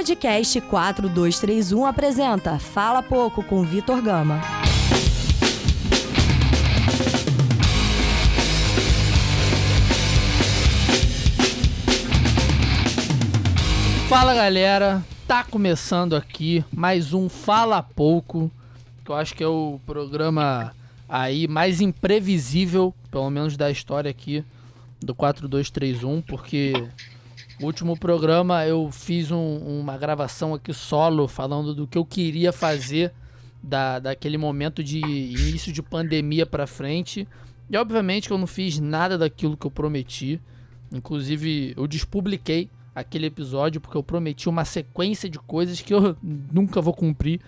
Podcast 4231 apresenta Fala Pouco com Vitor Gama. Fala galera, tá começando aqui mais um Fala Pouco, que eu acho que é o programa aí mais imprevisível, pelo menos da história aqui do 4231, porque o último programa eu fiz um, uma gravação aqui solo falando do que eu queria fazer da, daquele momento de início de pandemia para frente. E obviamente que eu não fiz nada daquilo que eu prometi. Inclusive, eu despubliquei aquele episódio porque eu prometi uma sequência de coisas que eu nunca vou cumprir.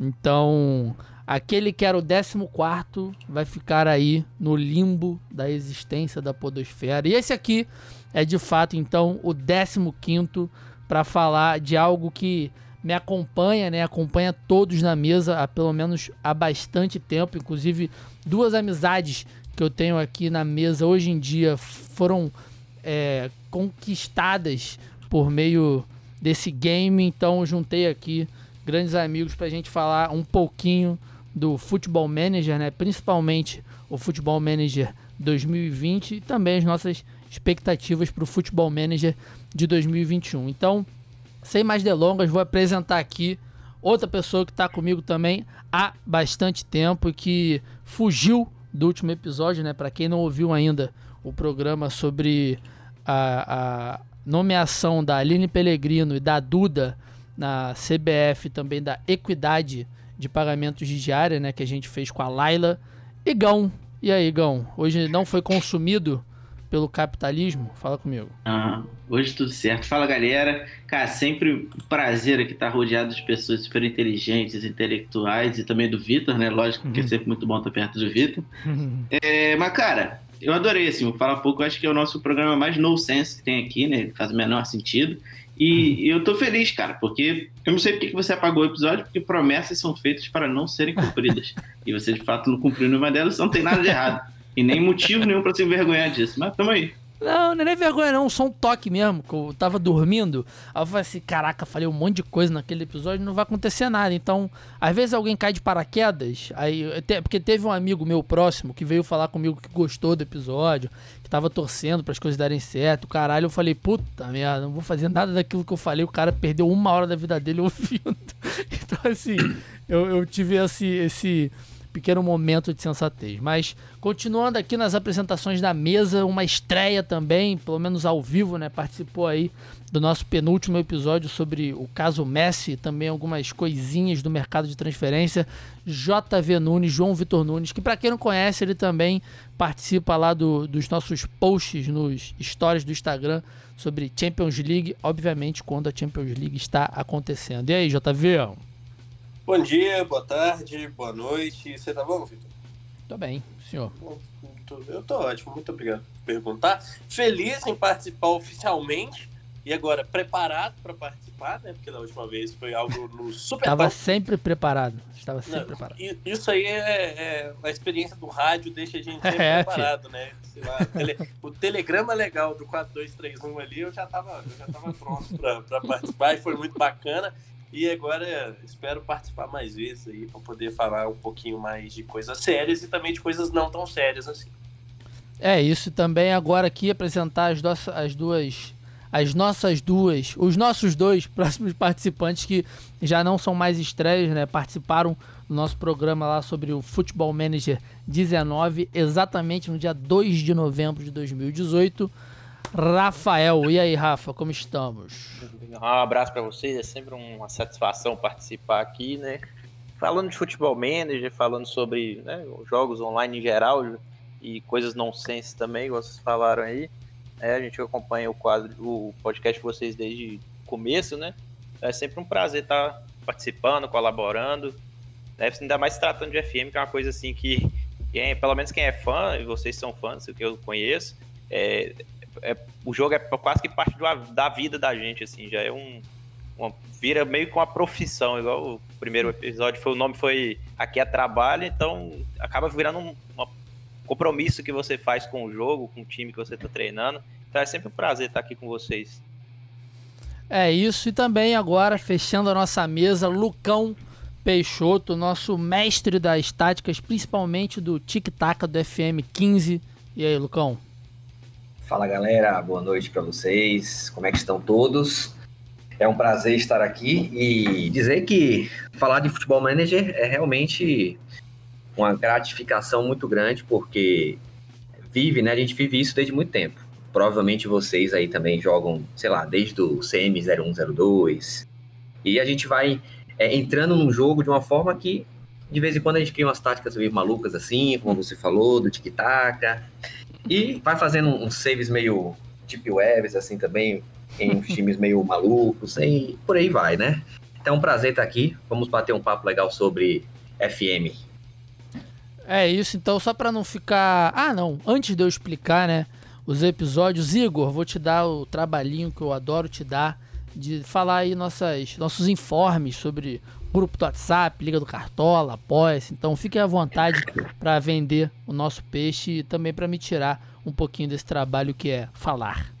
Então, aquele que era o 14 vai ficar aí no limbo da existência da Podosfera. E esse aqui é de fato então o 15 para falar de algo que me acompanha, né? Acompanha todos na mesa há pelo menos há bastante tempo, inclusive duas amizades que eu tenho aqui na mesa hoje em dia foram é, conquistadas por meio desse game, então juntei aqui grandes amigos para a gente falar um pouquinho do Futebol Manager, né? Principalmente o Futebol Manager 2020 e também as nossas expectativas para o Futebol Manager de 2021. Então, sem mais delongas, vou apresentar aqui outra pessoa que está comigo também há bastante tempo e que fugiu do último episódio, né? Para quem não ouviu ainda o programa sobre a, a nomeação da Aline Pellegrino e da Duda na CBF, também da equidade de pagamentos de diária, né? Que a gente fez com a Laila. Igão, e aí, Igão? Hoje não foi consumido pelo capitalismo? Fala comigo. Uhum. Hoje tudo certo. Fala galera. Cara, sempre um prazer aqui estar rodeado de pessoas super inteligentes, intelectuais e também do Vitor, né? Lógico que é uhum. sempre muito bom estar perto do Vitor. Uhum. É, mas, cara, eu adorei, assim, o Fala Pouco, eu acho que é o nosso programa mais no sense que tem aqui, né? Faz o menor sentido. E uhum. eu tô feliz, cara, porque eu não sei porque que você apagou o episódio, porque promessas são feitas para não serem cumpridas. e você de fato não cumpriu nenhuma delas, não tem nada de errado. E nem motivo nenhum para se envergonhar disso. Mas tamo aí. Não, não é nem vergonha não, só um toque mesmo, que eu tava dormindo, aí eu falei assim, caraca, falei um monte de coisa naquele episódio, não vai acontecer nada, então, às vezes alguém cai de paraquedas, aí, porque teve um amigo meu próximo que veio falar comigo que gostou do episódio, que tava torcendo para as coisas darem certo, caralho, eu falei, puta merda, não vou fazer nada daquilo que eu falei, o cara perdeu uma hora da vida dele ouvindo, então assim, eu, eu tive esse, esse pequeno momento de sensatez. Mas continuando aqui nas apresentações da mesa, uma estreia também, pelo menos ao vivo, né? Participou aí do nosso penúltimo episódio sobre o caso Messi, também algumas coisinhas do mercado de transferência. JV Nunes, João Vitor Nunes, que para quem não conhece, ele também participa lá do, dos nossos posts nos stories do Instagram sobre Champions League, obviamente quando a Champions League está acontecendo. E aí, JV? Bom dia, boa tarde, boa noite. Você tá bom, Vitor? Tô bem, senhor. Eu tô ótimo, muito obrigado por perguntar. Feliz em participar oficialmente e agora preparado para participar, né? Porque da última vez foi algo no super. Estava sempre preparado. Estava sempre Não, preparado. Isso aí é, é, a experiência do rádio deixa a gente sempre é, preparado, né? Lá, tele, o telegrama legal do 4231 ali, eu já estava eu já tava pronto para participar e foi muito bacana. E agora espero participar mais vezes aí para poder falar um pouquinho mais de coisas sérias e também de coisas não tão sérias assim. É, isso também agora aqui apresentar as, nossas, as duas as nossas duas, os nossos dois próximos participantes que já não são mais estreias, né? Participaram do nosso programa lá sobre o Futebol Manager 19, exatamente no dia 2 de novembro de 2018. Rafael. E aí, Rafa, como estamos? Um abraço para vocês, é sempre uma satisfação participar aqui, né? Falando de futebol manager, falando sobre né, jogos online em geral e coisas nonsense também, como vocês falaram aí. É, a gente acompanha o quadro, o podcast de vocês desde o começo, né? É sempre um prazer estar participando, colaborando. Né? Ainda mais tratando de FM, que é uma coisa assim que, quem, pelo menos quem é fã, e vocês são fãs, o que eu conheço, é, é, o jogo é quase que parte da vida da gente, assim, já é um. Uma, vira meio com uma profissão, igual o primeiro episódio foi o nome foi Aqui é Trabalho, então acaba virando um compromisso que você faz com o jogo, com o time que você está treinando. Então é sempre um prazer estar aqui com vocês. É isso, e também agora, fechando a nossa mesa, Lucão Peixoto, nosso mestre das táticas, principalmente do tic-tac do FM 15. E aí, Lucão? Fala galera, boa noite para vocês. Como é que estão todos? É um prazer estar aqui e dizer que falar de futebol manager é realmente uma gratificação muito grande, porque vive, né? A gente vive isso desde muito tempo. Provavelmente vocês aí também jogam, sei lá, desde o CM0102. E a gente vai é, entrando num jogo de uma forma que, de vez em quando, a gente cria umas táticas meio malucas assim, como você falou, do tic-tac. E vai fazendo uns saves meio deep webs, assim também, em times meio malucos, e por aí vai, né? Então é um prazer estar aqui. Vamos bater um papo legal sobre FM. É isso, então só para não ficar. Ah, não, antes de eu explicar, né, os episódios, Igor, vou te dar o trabalhinho que eu adoro te dar de falar aí nossas, nossos informes sobre grupo do WhatsApp, Liga do Cartola, apoia Então fique à vontade para vender o nosso peixe e também para me tirar um pouquinho desse trabalho que é falar.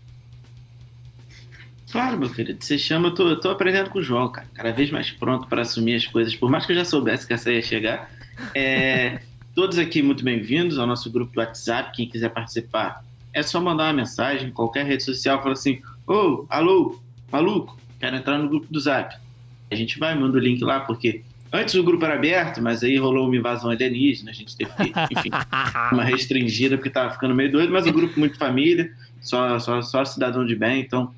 Claro, meu querido. Você chama, eu tô, eu tô aprendendo com o João, cara. Cada vez mais pronto para assumir as coisas. Por mais que eu já soubesse que essa ia chegar. É, todos aqui muito bem-vindos ao nosso grupo do WhatsApp. Quem quiser participar, é só mandar uma mensagem, qualquer rede social, fala assim: Ô, oh, alô, maluco, quero entrar no grupo do Zap. A gente vai, manda o link lá, porque antes o grupo era aberto, mas aí rolou uma invasão alienígena, a gente teve que, enfim, uma restringida, porque tava ficando meio doido, mas o grupo muito família, só, só, só cidadão de bem, então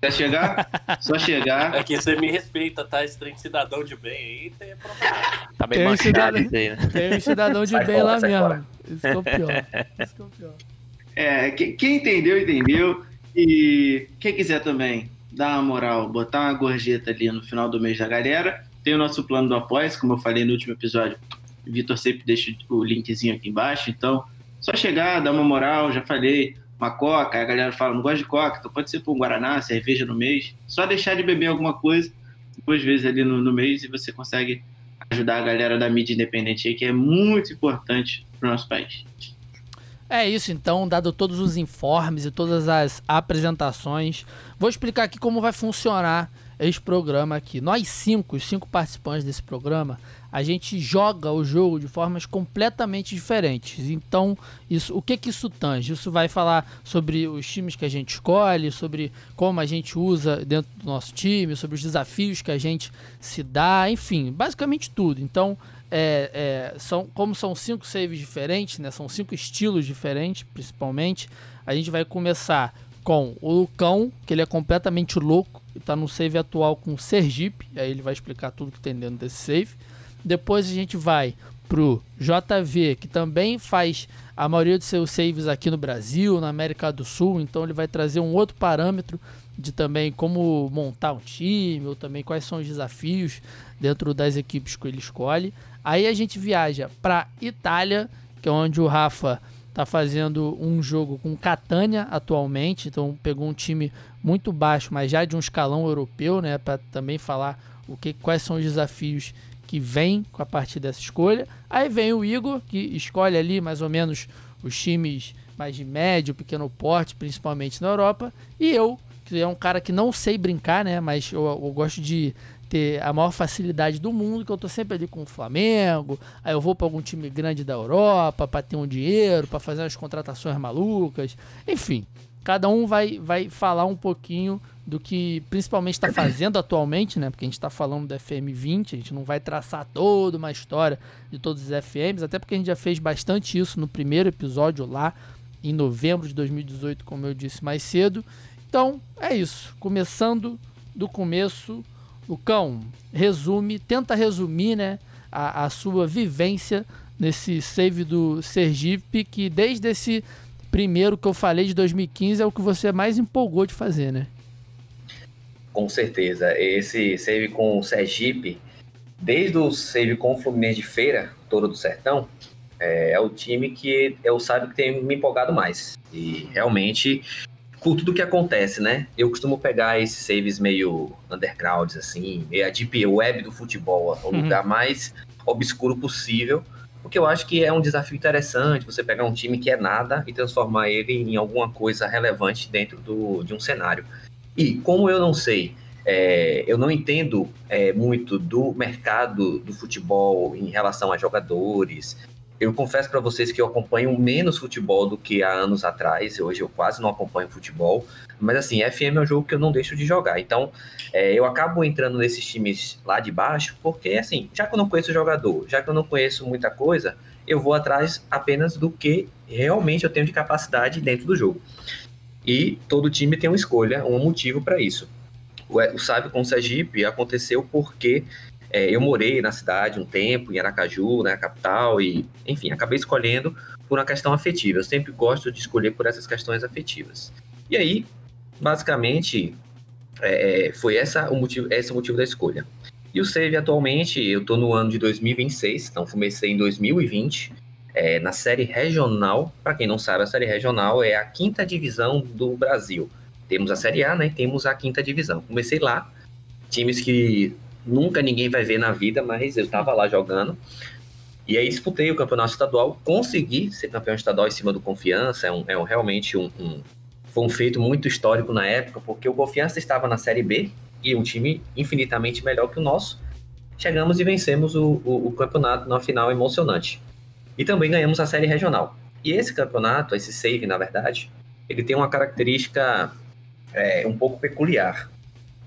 Quer chegar? Só chegar. É que você me respeita, tá? Esse trem cidadão de bem aí tem problema. Tá bem tem, um cidadão, aí, né? tem um cidadão de sai bem fora, lá mesmo. Fora. Isso é o pior. Isso é o pior. É, quem entendeu, entendeu. E quem quiser também dar uma moral, botar uma gorjeta ali no final do mês da galera, tem o nosso plano do apoia como eu falei no último episódio. Vitor sempre deixa o linkzinho aqui embaixo, então só chegar, dar uma moral, já falei, uma coca, a galera fala, não gosto de coca, então pode ser por um Guaraná, cerveja no mês. Só deixar de beber alguma coisa duas vezes ali no, no mês e você consegue ajudar a galera da mídia independente aí, que é muito importante para o nosso país. É isso então, dado todos os informes e todas as apresentações, vou explicar aqui como vai funcionar esse programa aqui. Nós cinco, os cinco participantes desse programa, a gente joga o jogo de formas completamente diferentes. Então, isso, o que que isso tange? Isso vai falar sobre os times que a gente escolhe, sobre como a gente usa dentro do nosso time, sobre os desafios que a gente se dá, enfim, basicamente tudo. Então, é, é, são, como são cinco saves diferentes, né? São cinco estilos diferentes, principalmente. A gente vai começar com o Lucão, que ele é completamente louco, e tá no save atual com Sergipe, aí ele vai explicar tudo que tem dentro desse save. Depois a gente vai pro JV, que também faz a maioria dos seus saves aqui no Brasil, na América do Sul, então ele vai trazer um outro parâmetro de também como montar um time, ou também quais são os desafios dentro das equipes que ele escolhe. Aí a gente viaja para Itália, que é onde o Rafa está fazendo um jogo com Catânia atualmente, então pegou um time muito baixo, mas já de um escalão europeu, né, para também falar o que quais são os desafios que vem com a partir dessa escolha. Aí vem o Igor, que escolhe ali mais ou menos os times mais de médio, pequeno porte, principalmente na Europa. E eu, que é um cara que não sei brincar, né? Mas eu, eu gosto de ter a maior facilidade do mundo, que eu tô sempre ali com o Flamengo. Aí eu vou para algum time grande da Europa para ter um dinheiro, para fazer umas contratações malucas. Enfim, cada um vai, vai falar um pouquinho do que principalmente está fazendo atualmente, né? Porque a gente está falando do FM20, a gente não vai traçar toda uma história de todos os FMs, até porque a gente já fez bastante isso no primeiro episódio lá em novembro de 2018, como eu disse mais cedo. Então é isso. Começando do começo, o cão resume, tenta resumir, né, a, a sua vivência nesse save do Sergipe, que desde esse primeiro que eu falei de 2015 é o que você mais empolgou de fazer, né? Com certeza. Esse save com o Sergipe, desde o save com o Fluminense de Feira, Touro do Sertão, é, é, o time que eu sabe que tem me empolgado mais. E realmente, por tudo que acontece, né? Eu costumo pegar esses saves meio undergrounds, assim, meio a deep web do futebol, o uhum. lugar mais obscuro possível. Porque eu acho que é um desafio interessante você pegar um time que é nada e transformar ele em alguma coisa relevante dentro do, de um cenário. E como eu não sei, é, eu não entendo é, muito do mercado do futebol em relação a jogadores. Eu confesso para vocês que eu acompanho menos futebol do que há anos atrás. Hoje eu quase não acompanho futebol. Mas assim, FM é um jogo que eu não deixo de jogar. Então, é, eu acabo entrando nesses times lá de baixo, porque assim, já que eu não conheço o jogador, já que eu não conheço muita coisa, eu vou atrás apenas do que realmente eu tenho de capacidade dentro do jogo. E todo time tem uma escolha, um motivo para isso. O, o Sábio com o Sergipe aconteceu porque é, eu morei na cidade um tempo, em Aracaju, né, capital, e enfim, acabei escolhendo por uma questão afetiva. Eu sempre gosto de escolher por essas questões afetivas. E aí, basicamente, é, foi essa o motivo, esse o motivo da escolha. E o Save atualmente, eu estou no ano de 2026, então comecei em 2020, é, na série regional. Para quem não sabe, a série regional é a quinta divisão do Brasil. Temos a série A, né? Temos a quinta divisão. Comecei lá, times que nunca ninguém vai ver na vida, mas eu estava lá jogando. E aí disputei o campeonato estadual, consegui ser campeão estadual em cima do Confiança, é, um, é um, realmente um, um, foi um feito muito histórico na época, porque o Confiança estava na Série B, e um time infinitamente melhor que o nosso. Chegamos e vencemos o, o, o campeonato na final emocionante. E também ganhamos a série regional. E esse campeonato, esse save, na verdade, ele tem uma característica é, um pouco peculiar.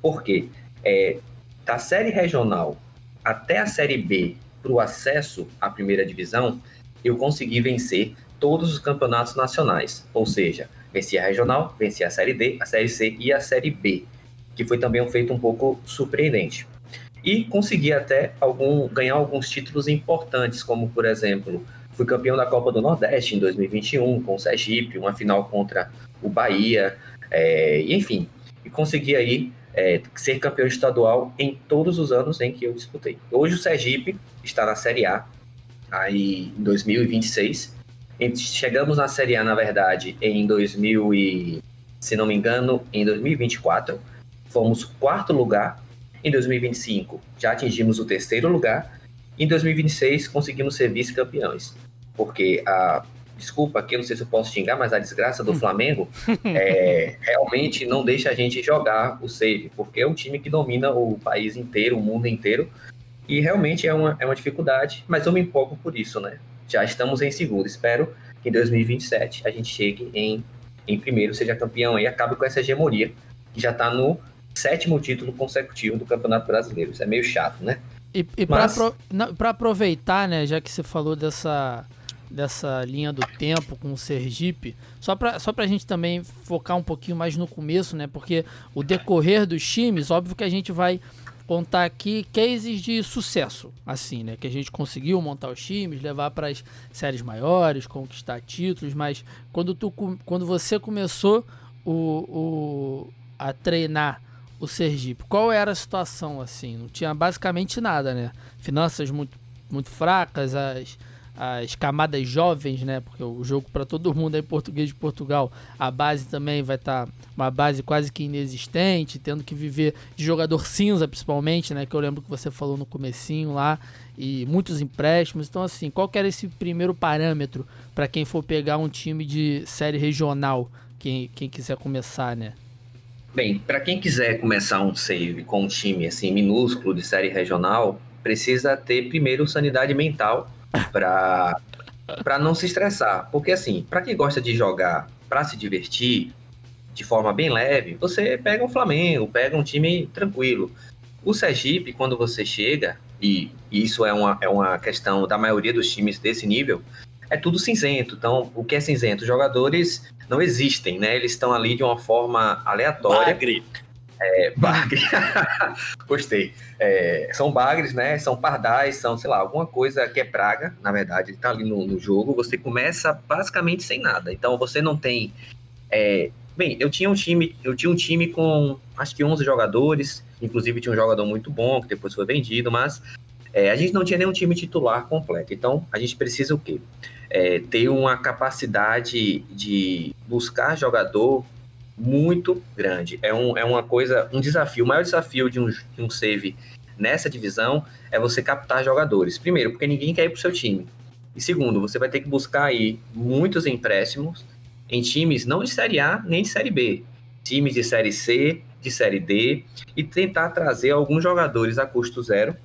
Por quê? É, da série regional até a série B para o acesso à primeira divisão, eu consegui vencer todos os campeonatos nacionais. Ou seja, venci a regional, venci a série D, a série C e a série B que foi também um feito um pouco surpreendente. E consegui até algum, ganhar alguns títulos importantes, como por exemplo, fui campeão da Copa do Nordeste em 2021 com o Sergipe, uma final contra o Bahia, é, enfim, e consegui aí é, ser campeão estadual em todos os anos em que eu disputei. Hoje o Sergipe está na Série A, aí em 2026. Chegamos na Série A, na verdade, em 2000 e, se não me engano, em 2024 fomos quarto lugar. Em 2025, já atingimos o terceiro lugar. Em 2026, conseguimos ser vice-campeões. Porque a. Desculpa aqui, não sei se eu posso xingar, mas a desgraça do hum. Flamengo é, realmente não deixa a gente jogar o save, porque é um time que domina o país inteiro, o mundo inteiro, e realmente é uma, é uma dificuldade, mas eu me empolgo por isso, né? Já estamos em segundo, espero que em 2027 a gente chegue em, em primeiro, seja campeão e acabe com essa hegemonia que já está no sétimo título consecutivo do Campeonato Brasileiro. Isso é meio chato, né? E, e Mas... para aproveitar, né, já que você falou dessa, dessa linha do tempo com o Sergipe, só para só a gente também focar um pouquinho mais no começo, né? Porque o decorrer dos times, óbvio que a gente vai contar aqui cases de sucesso, assim, né? Que a gente conseguiu montar os times, levar para as séries maiores, conquistar títulos, mas quando, tu, quando você começou o, o, a treinar o Sergipe. Qual era a situação assim? Não tinha basicamente nada, né? Finanças muito, muito fracas, as, as camadas jovens, né? Porque o jogo para todo mundo é em português de Portugal. A base também vai estar tá uma base quase que inexistente, tendo que viver de jogador cinza, principalmente, né? Que eu lembro que você falou no comecinho lá e muitos empréstimos. Então assim, qual que era esse primeiro parâmetro para quem for pegar um time de série regional, quem, quem quiser começar, né? Bem, para quem quiser começar um save com um time assim minúsculo de série regional, precisa ter primeiro sanidade mental para para não se estressar, porque assim, para quem gosta de jogar para se divertir de forma bem leve, você pega um Flamengo, pega um time tranquilo. O Sergipe, quando você chega, e isso é uma, é uma questão da maioria dos times desse nível, é tudo cinzento. Então, o que é cinzento? Jogadores não existem, né? Eles estão ali de uma forma aleatória. Bagre. É, bagre. Gostei. É, são bagres, né? São pardais, são, sei lá, alguma coisa que é praga, na verdade, ele tá ali no, no jogo. Você começa basicamente sem nada. Então você não tem. É... Bem, eu tinha um time, eu tinha um time com acho que 11 jogadores, inclusive tinha um jogador muito bom que depois foi vendido, mas é, a gente não tinha nenhum time titular completo. Então a gente precisa o quê? é, tem uma capacidade de buscar jogador muito grande. É, um, é uma coisa, um desafio. O maior desafio de um, de um save nessa divisão é você captar jogadores. Primeiro, porque ninguém quer ir para o seu time. E segundo, você vai ter que buscar aí muitos empréstimos em times não de Série A nem de Série B. Times de Série C, de Série D e tentar trazer alguns jogadores a custo zero,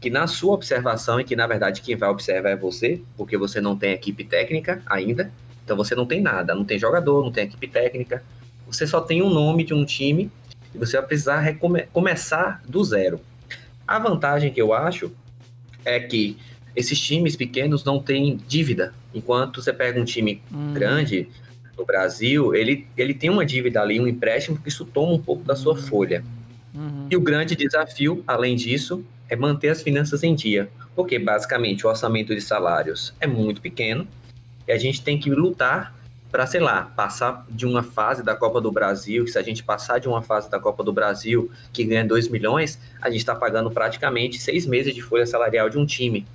que na sua observação, e que na verdade quem vai observar é você, porque você não tem equipe técnica ainda, então você não tem nada, não tem jogador, não tem equipe técnica, você só tem um nome de um time e você vai precisar começar do zero. A vantagem que eu acho é que esses times pequenos não têm dívida, enquanto você pega um time hum. grande no Brasil, ele, ele tem uma dívida ali, um empréstimo, que isso toma um pouco da sua hum. folha. Uhum. E o grande desafio, além disso, é manter as finanças em dia, porque basicamente o orçamento de salários é muito pequeno e a gente tem que lutar para, sei lá, passar de uma fase da Copa do Brasil, que se a gente passar de uma fase da Copa do Brasil que ganha 2 milhões, a gente está pagando praticamente seis meses de folha salarial de um time.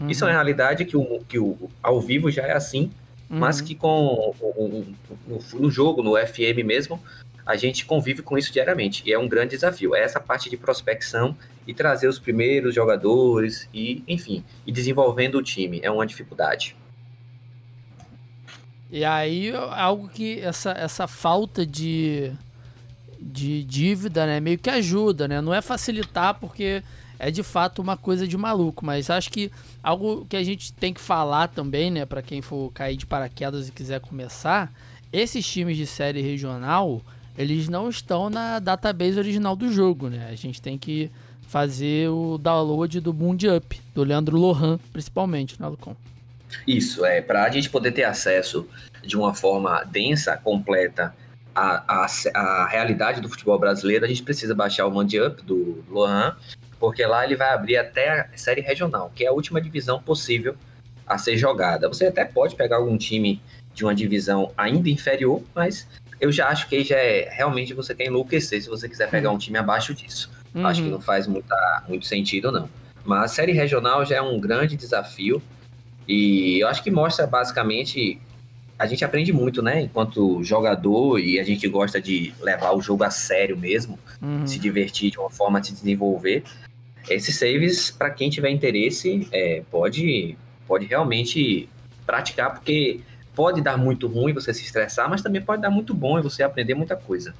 Uhum. Isso é uma realidade que, o, que o, ao vivo já é assim, uhum. mas que com o, no, no jogo, no FM mesmo, a gente convive com isso diariamente. E é um grande desafio. É essa parte de prospecção e trazer os primeiros jogadores e, enfim, e desenvolvendo o time. É uma dificuldade. E aí, algo que essa, essa falta de, de dívida, né, meio que ajuda, né? Não é facilitar porque é de fato uma coisa de maluco, mas acho que algo que a gente tem que falar também, né, para quem for cair de paraquedas e quiser começar, esses times de série regional, eles não estão na database original do jogo, né? A gente tem que fazer o download do Moon Up, do Leandro Lohan, principalmente, né, Lucão? Isso, é, para a gente poder ter acesso de uma forma densa, completa, à, à, à, realidade do futebol brasileiro, a gente precisa baixar o Mind Up do Lohan, porque lá ele vai abrir até a série regional, que é a última divisão possível a ser jogada. Você até pode pegar algum time de uma divisão ainda inferior, mas eu já acho que já é realmente você quer enlouquecer se você quiser pegar um time abaixo disso. Uhum. Acho que não faz muita, muito sentido, não. Mas a série regional já é um grande desafio. E eu acho que mostra basicamente. A gente aprende muito, né? Enquanto jogador, e a gente gosta de levar o jogo a sério mesmo, uhum. se divertir de uma forma de se desenvolver. Esses saves, para quem tiver interesse, é, pode, pode realmente praticar, porque pode dar muito ruim você se estressar, mas também pode dar muito bom e você aprender muita coisa.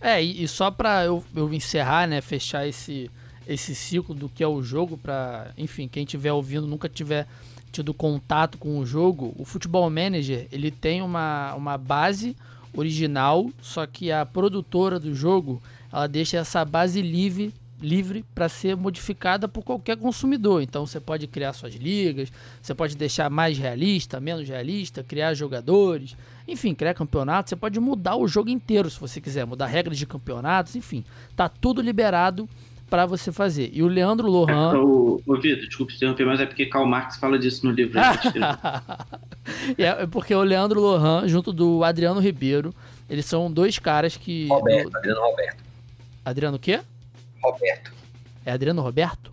É, e, e só para eu, eu encerrar, né, fechar esse, esse ciclo do que é o jogo, para, enfim, quem estiver ouvindo nunca tiver tido contato com o jogo, o Futebol Manager ele tem uma, uma base original, só que a produtora do jogo ela deixa essa base livre livre para ser modificada por qualquer consumidor. Então você pode criar suas ligas, você pode deixar mais realista, menos realista, criar jogadores, enfim, criar campeonatos. Você pode mudar o jogo inteiro se você quiser, mudar regras de campeonatos, enfim, tá tudo liberado para você fazer. E o Leandro Lohan. É, o, o Vitor, desculpa te interromper, mas é porque Karl Marx fala disso no livro. É, é porque o Leandro Lohan, junto do Adriano Ribeiro, eles são dois caras que. Roberto, do... Adriano Roberto. Adriano o quê? Roberto. É Adriano Roberto?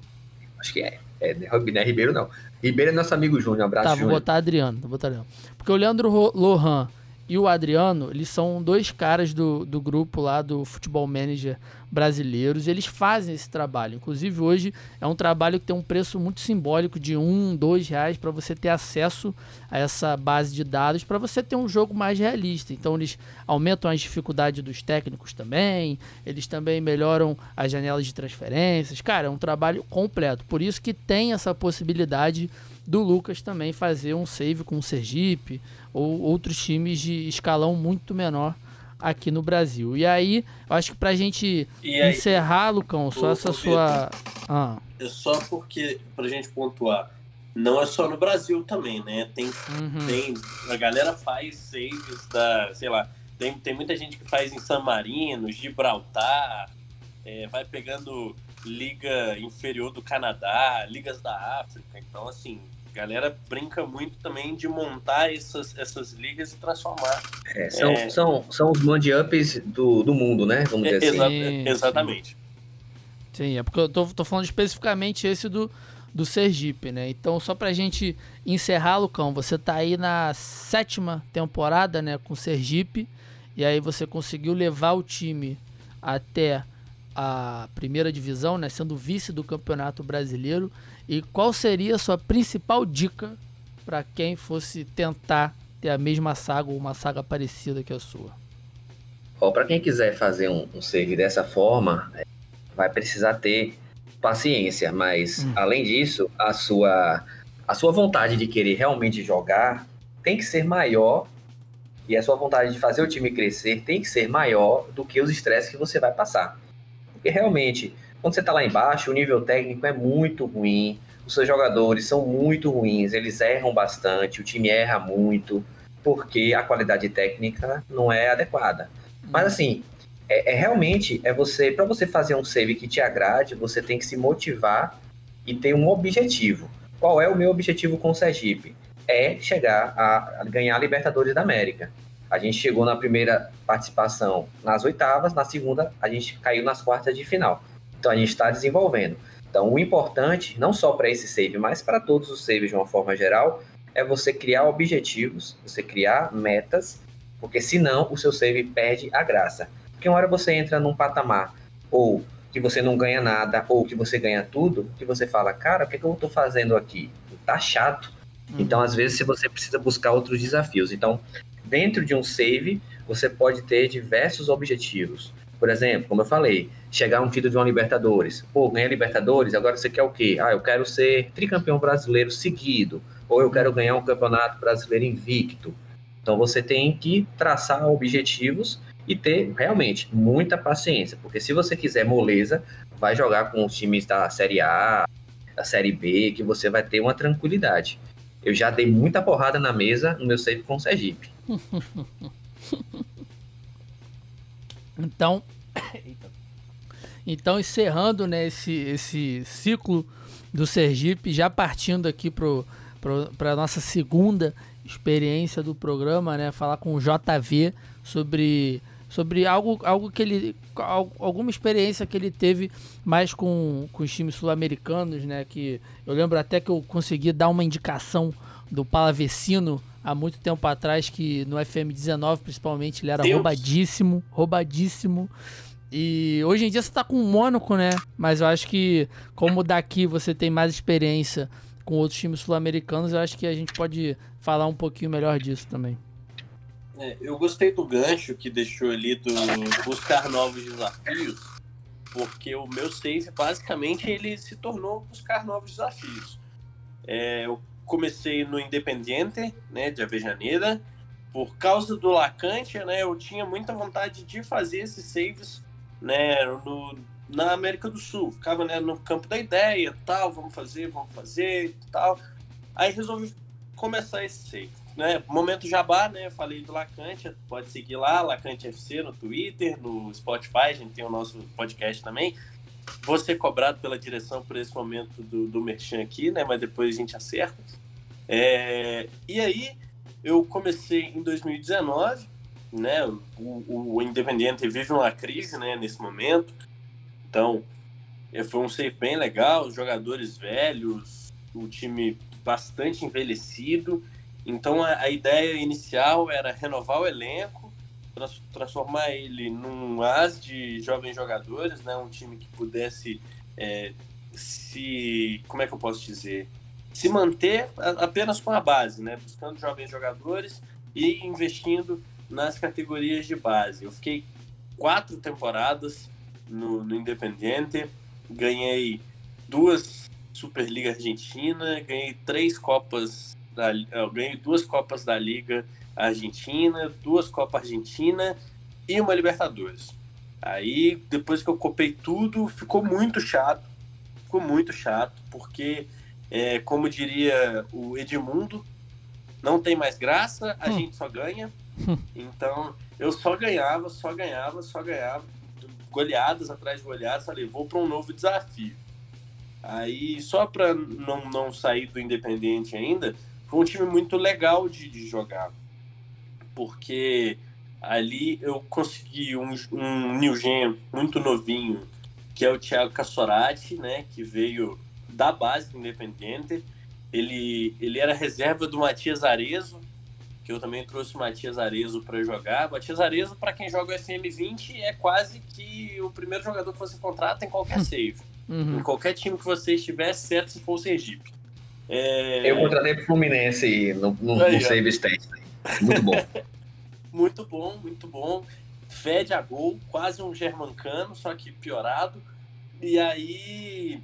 Acho que é. É, não é Ribeiro, não. Ribeiro é nosso amigo Júnior. Abraço, Tá, vou Júnior. botar Adriano. Vou botar Adriano. Porque o Leandro Lohan e o Adriano, eles são dois caras do, do grupo lá do Futebol Manager brasileiros. Eles fazem esse trabalho. Inclusive, hoje é um trabalho que tem um preço muito simbólico de um, dois reais para você ter acesso a essa base de dados, para você ter um jogo mais realista. Então, eles aumentam as dificuldades dos técnicos também. Eles também melhoram as janelas de transferências. Cara, é um trabalho completo. Por isso que tem essa possibilidade do Lucas também fazer um save com o Sergipe ou outros times de escalão muito menor aqui no Brasil. E aí, eu acho que pra gente encerrar, Lucão, só essa sua. Ah. É só porque, pra gente pontuar, não é só no Brasil também, né? Tem, uhum. tem a galera faz saves da, sei lá, tem, tem muita gente que faz em San Marino, Gibraltar, é, vai pegando liga inferior do Canadá, ligas da África. Então, assim, galera brinca muito também de montar essas, essas ligas e transformar. É, são, é... São, são os mand-ups do, do mundo, né? Vamos dizer assim. Sim, exatamente. Sim, é porque eu tô, tô falando especificamente esse do, do Sergipe, né? Então, só pra gente encerrar, Lucão, você tá aí na sétima temporada, né, com o Sergipe, e aí você conseguiu levar o time até a primeira divisão, né, sendo vice do Campeonato Brasileiro. E qual seria a sua principal dica para quem fosse tentar ter a mesma saga ou uma saga parecida que a sua? para quem quiser fazer um, um save dessa forma, é, vai precisar ter paciência, mas hum. além disso, a sua a sua vontade de querer realmente jogar tem que ser maior e a sua vontade de fazer o time crescer tem que ser maior do que os estresses que você vai passar. Porque realmente, quando você está lá embaixo, o nível técnico é muito ruim, os seus jogadores são muito ruins, eles erram bastante, o time erra muito, porque a qualidade técnica não é adequada. Mas assim, é, é realmente é você para você fazer um save que te agrade, você tem que se motivar e ter um objetivo. Qual é o meu objetivo com o Sergipe? É chegar a, a ganhar a Libertadores da América. A gente chegou na primeira participação nas oitavas, na segunda a gente caiu nas quartas de final. Então a gente está desenvolvendo. Então o importante, não só para esse save, mas para todos os saves de uma forma geral, é você criar objetivos, você criar metas, porque senão o seu save perde a graça. Porque uma hora você entra num patamar ou que você não ganha nada ou que você ganha tudo, que você fala, cara, o que, é que eu estou fazendo aqui? Tá chato. Uhum. Então, às vezes, você precisa buscar outros desafios. Então, dentro de um save, você pode ter diversos objetivos. Por exemplo, como eu falei, chegar um título de uma Libertadores. Pô, ganhar Libertadores, agora você quer o quê? Ah, eu quero ser tricampeão brasileiro seguido ou eu quero ganhar um campeonato brasileiro invicto. Então você tem que traçar objetivos e ter realmente muita paciência, porque se você quiser moleza, vai jogar com os times da Série A, da Série B, que você vai ter uma tranquilidade. Eu já dei muita porrada na mesa no meu save com o Sergipe. então, então encerrando né, esse, esse ciclo do Sergipe, já partindo aqui para nossa segunda experiência do programa, né? Falar com o JV sobre, sobre algo, algo que ele. alguma experiência que ele teve mais com, com os times sul-americanos, né? Que eu lembro até que eu consegui dar uma indicação do Palavecino há muito tempo atrás, que no FM19 principalmente ele era Deus. roubadíssimo, roubadíssimo. E hoje em dia você tá com o Mônaco, né? Mas eu acho que como daqui você tem mais experiência com outros times sul-americanos, eu acho que a gente pode falar um pouquinho melhor disso também. É, eu gostei do gancho que deixou ali do buscar novos desafios, porque o meu save basicamente ele se tornou buscar novos desafios. É, eu comecei no Independiente, né, de Avejaneira, por causa do Lacante, né, eu tinha muita vontade de fazer esses saves, né, no, na América do Sul. Ficava né, no campo da ideia, tal, vamos fazer, vamos fazer, tal. Aí resolvi começar esse save. Né? Momento Jabá, né? Falei do Lacante, pode seguir lá, Lacante FC no Twitter, no Spotify, a gente tem o nosso podcast também. Vou ser cobrado pela direção por esse momento do, do Merchan aqui, né? Mas depois a gente acerta. É... E aí, eu comecei em 2019, né? O, o, Independente vive uma crise, né? Nesse momento então, é, foi um save bem legal, jogadores velhos, o time bastante envelhecido. Então, a, a ideia inicial era renovar o elenco, transformar ele num as de jovens jogadores, né? um time que pudesse é, se. Como é que eu posso dizer? Se manter apenas com a base, né? buscando jovens jogadores e investindo nas categorias de base. Eu fiquei quatro temporadas no, no Independiente, ganhei duas Superliga Argentina, ganhei três Copas da, ganhei duas Copas da Liga Argentina, duas Copas Argentina e uma Libertadores. Aí, depois que eu copei tudo, ficou muito chato. Ficou muito chato, porque, é, como diria o Edmundo, não tem mais graça, a hum. gente só ganha. Então, eu só ganhava, só ganhava, só ganhava goleadas atrás de goleadas, falei, vou para um novo desafio. Aí, só para não, não sair do Independente ainda, foi um time muito legal de, de jogar. Porque ali eu consegui um, um New Gen muito novinho, que é o Thiago Cassorati, né, que veio da base do Independente. Ele, ele era reserva do Matias Arezo, que eu também trouxe o Matias Arezo para jogar. Matias Arezo, para quem joga o FM20, é quase que o primeiro jogador que você contrata em qualquer save. Uhum. Em qualquer time que você estiver, certo se for o Sergipe. É... Eu contratei pro Fluminense no, no, Aí, no Save State. Muito bom. muito bom, muito bom. fede a gol, quase um germancano, só que piorado. E aí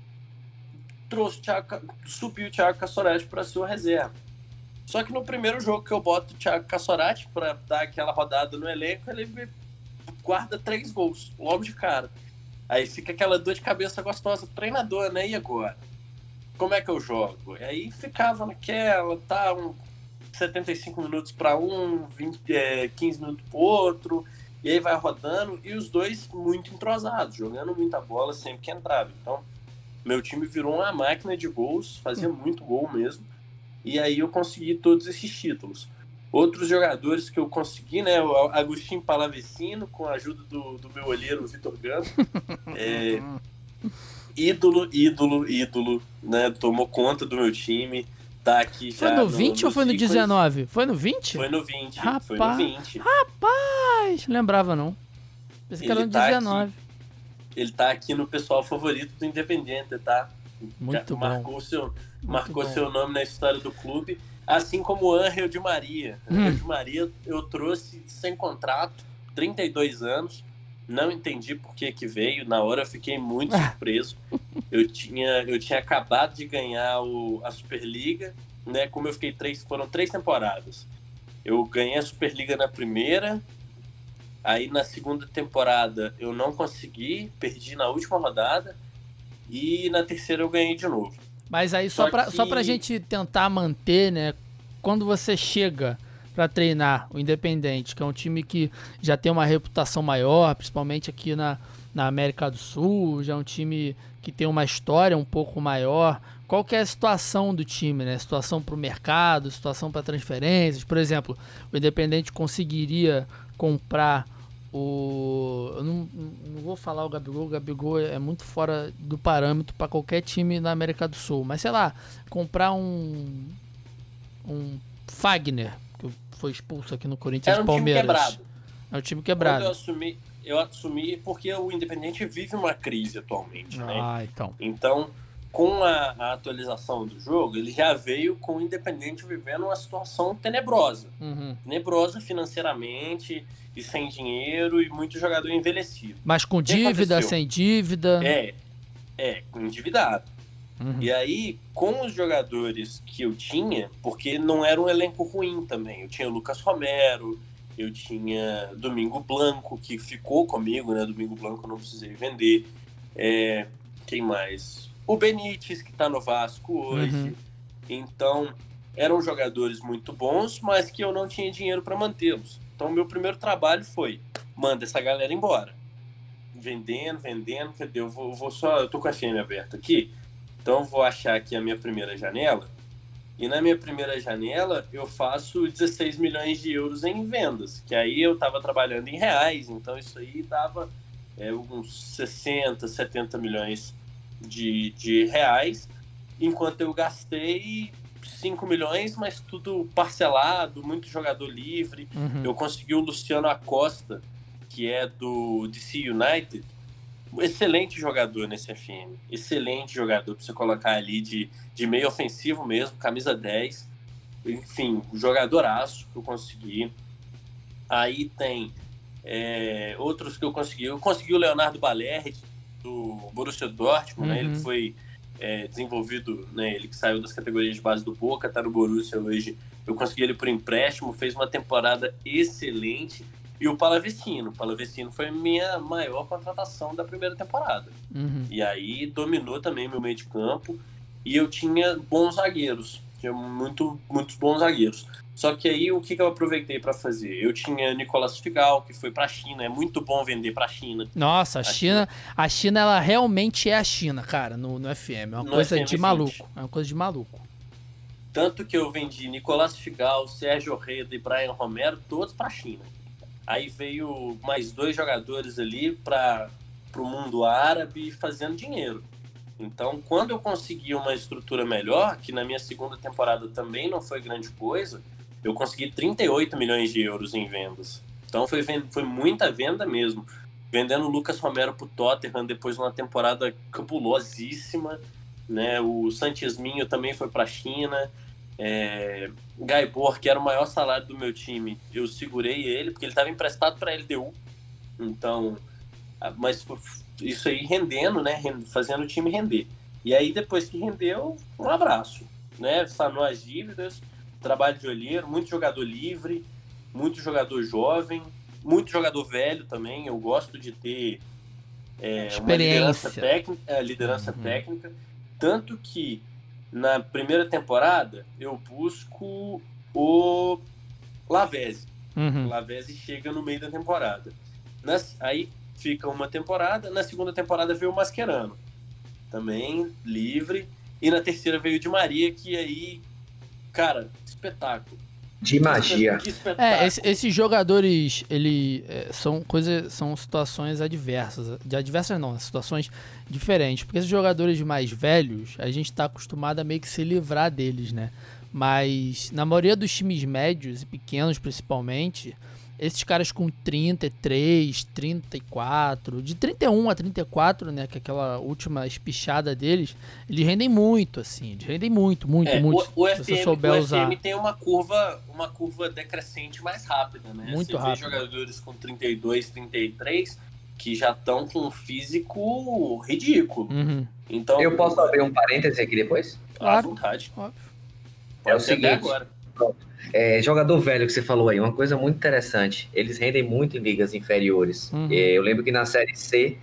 trouxe Thiago, subiu o Thiago Cassorati para sua reserva. Só que no primeiro jogo que eu boto o Thiago Cassorati para dar aquela rodada no elenco, ele guarda três gols, logo de cara. Aí fica aquela dor de cabeça gostosa, treinador, né? E agora? Como é que eu jogo? Aí ficava naquela, tá, um 75 minutos para um, 20, é, 15 minutos para outro, e aí vai rodando, e os dois muito entrosados, jogando muita bola sempre que entrava. Então, meu time virou uma máquina de gols, fazia muito gol mesmo, e aí eu consegui todos esses títulos. Outros jogadores que eu consegui, né? O Agostinho Palavecino, com a ajuda do, do meu olheiro Vitor Gama. É, ídolo, ídolo, ídolo, né? Tomou conta do meu time tá aqui Foi no 20 no, ou foi no 19? Foi no 20? Foi no 20. Rapaz, foi no 20. Rapaz, lembrava não. Pensei que era no tá 19. Aqui, ele tá aqui no pessoal favorito do Independente, tá? Muito marcou bom. Seu, marcou bom. seu nome na história do clube. Assim como o Angel de Maria. Hum. Angel de Maria eu trouxe sem contrato, 32 anos. Não entendi por que, que veio. Na hora eu fiquei muito surpreso. eu, tinha, eu tinha acabado de ganhar o, a Superliga, né? Como eu fiquei três, foram três temporadas. Eu ganhei a Superliga na primeira, aí na segunda temporada eu não consegui, perdi na última rodada, e na terceira eu ganhei de novo. Mas aí só, só para que... só pra gente tentar manter, né? Quando você chega para treinar o Independente, que é um time que já tem uma reputação maior, principalmente aqui na, na América do Sul, já é um time que tem uma história um pouco maior. Qual que é a situação do time, né? Situação para o mercado, situação para transferências. Por exemplo, o Independente conseguiria comprar o. Eu não, não vou falar o Gabigol, o Gabigol é muito fora do parâmetro para qualquer time na América do Sul. Mas sei lá, comprar um. Um Fagner, foi expulso aqui no Corinthians Era um Palmeiras. Time quebrado. É um time quebrado. Quando eu assumi, eu assumi porque o Independente vive uma crise atualmente, né? ah, então. Então, com a, a, atualização do jogo, ele já veio com o Independente vivendo uma situação tenebrosa. Uhum. Tenebrosa financeiramente e sem dinheiro e muito jogador envelhecido. Mas com dívida, sem dívida? É, é, com endividado. Uhum. E aí, com os jogadores que eu tinha, porque não era um elenco ruim também. Eu tinha o Lucas Romero, eu tinha Domingo Blanco, que ficou comigo, né? Domingo Blanco eu não precisei vender. É, quem mais? O Benítez, que tá no Vasco hoje. Uhum. Então, eram jogadores muito bons, mas que eu não tinha dinheiro para mantê-los. Então, meu primeiro trabalho foi: manda essa galera embora. Vendendo, vendendo, cadê? Eu vou, vou só. Eu tô com a FM aberta aqui. Então vou achar aqui a minha primeira janela. E na minha primeira janela eu faço 16 milhões de euros em vendas, que aí eu estava trabalhando em reais, então isso aí dava é, uns 60, 70 milhões de, de reais, enquanto eu gastei 5 milhões, mas tudo parcelado, muito jogador livre. Uhum. Eu consegui o Luciano Acosta, que é do DC United, excelente jogador nesse FM. Excelente jogador para você colocar ali de, de meio ofensivo mesmo, camisa 10. Enfim, jogadoraço que eu consegui. Aí tem é, outros que eu consegui. Eu consegui o Leonardo Balerri, do Borussia Dortmund, uhum. né? Ele uhum. foi é, desenvolvido, né? Ele que saiu das categorias de base do Boca, tá no Borussia hoje. Eu consegui ele por empréstimo, fez uma temporada excelente. E o Palavecino. O Palavecino foi minha maior contratação da primeira temporada. Uhum. E aí dominou também meu meio de campo. E eu tinha bons zagueiros. Tinha muito, muitos bons zagueiros. Só que aí o que, que eu aproveitei para fazer? Eu tinha Nicolas Figal, que foi para a China. É muito bom vender para a China. Nossa, a, China, China, a China ela realmente é a China, cara, no, no FM. É uma no coisa FM de maluco. É uma coisa de maluco. Tanto que eu vendi Nicolas Figal, Sérgio Reda e Brian Romero todos para a China. Aí veio mais dois jogadores ali para o mundo árabe fazendo dinheiro. Então, quando eu consegui uma estrutura melhor, que na minha segunda temporada também não foi grande coisa, eu consegui 38 milhões de euros em vendas. Então foi, foi muita venda mesmo. Vendendo o Lucas Romero para o Tottenham depois de uma temporada cabulosíssima. Né? O Santisminho também foi para a China. É, Gaibor, que era o maior salário do meu time, eu segurei ele, porque ele estava emprestado para a LDU. Então, mas isso aí rendendo, né? Fazendo o time render. E aí, depois que rendeu, um abraço. Né? Sanou as dívidas, trabalho de olheiro, muito jogador livre, muito jogador jovem, muito jogador velho também. Eu gosto de ter é, uma liderança técnica, é, liderança uhum. técnica. Tanto que na primeira temporada eu busco o Lavezzi. Uhum. Lavezzi chega no meio da temporada. Nas, aí fica uma temporada, na segunda temporada veio o Mascherano. Também livre. E na terceira veio o Di Maria, que aí, cara, espetáculo. De magia. É, esse, esses jogadores, ele é, são coisas, são situações adversas. De adversas não, situações diferentes. Porque esses jogadores mais velhos, a gente está acostumado a meio que se livrar deles, né? Mas na maioria dos times médios e pequenos, principalmente, esses caras com 33, 34, de 31 a 34, né, que é aquela última espichada deles, eles rendem muito, assim, eles rendem muito, muito, é, muito. O, o FM, se souber o usar. FM tem uma curva, uma curva decrescente mais rápida, né? Muito Você rápido. jogadores com 32, 33 que já estão com um físico ridículo. Uhum. Então, eu posso abrir um parêntese aqui depois? À vontade. Óbvio. É o seguinte, agora. Pronto. É, jogador velho que você falou aí, uma coisa muito interessante. Eles rendem muito em ligas inferiores. Uhum. É, eu lembro que na série C,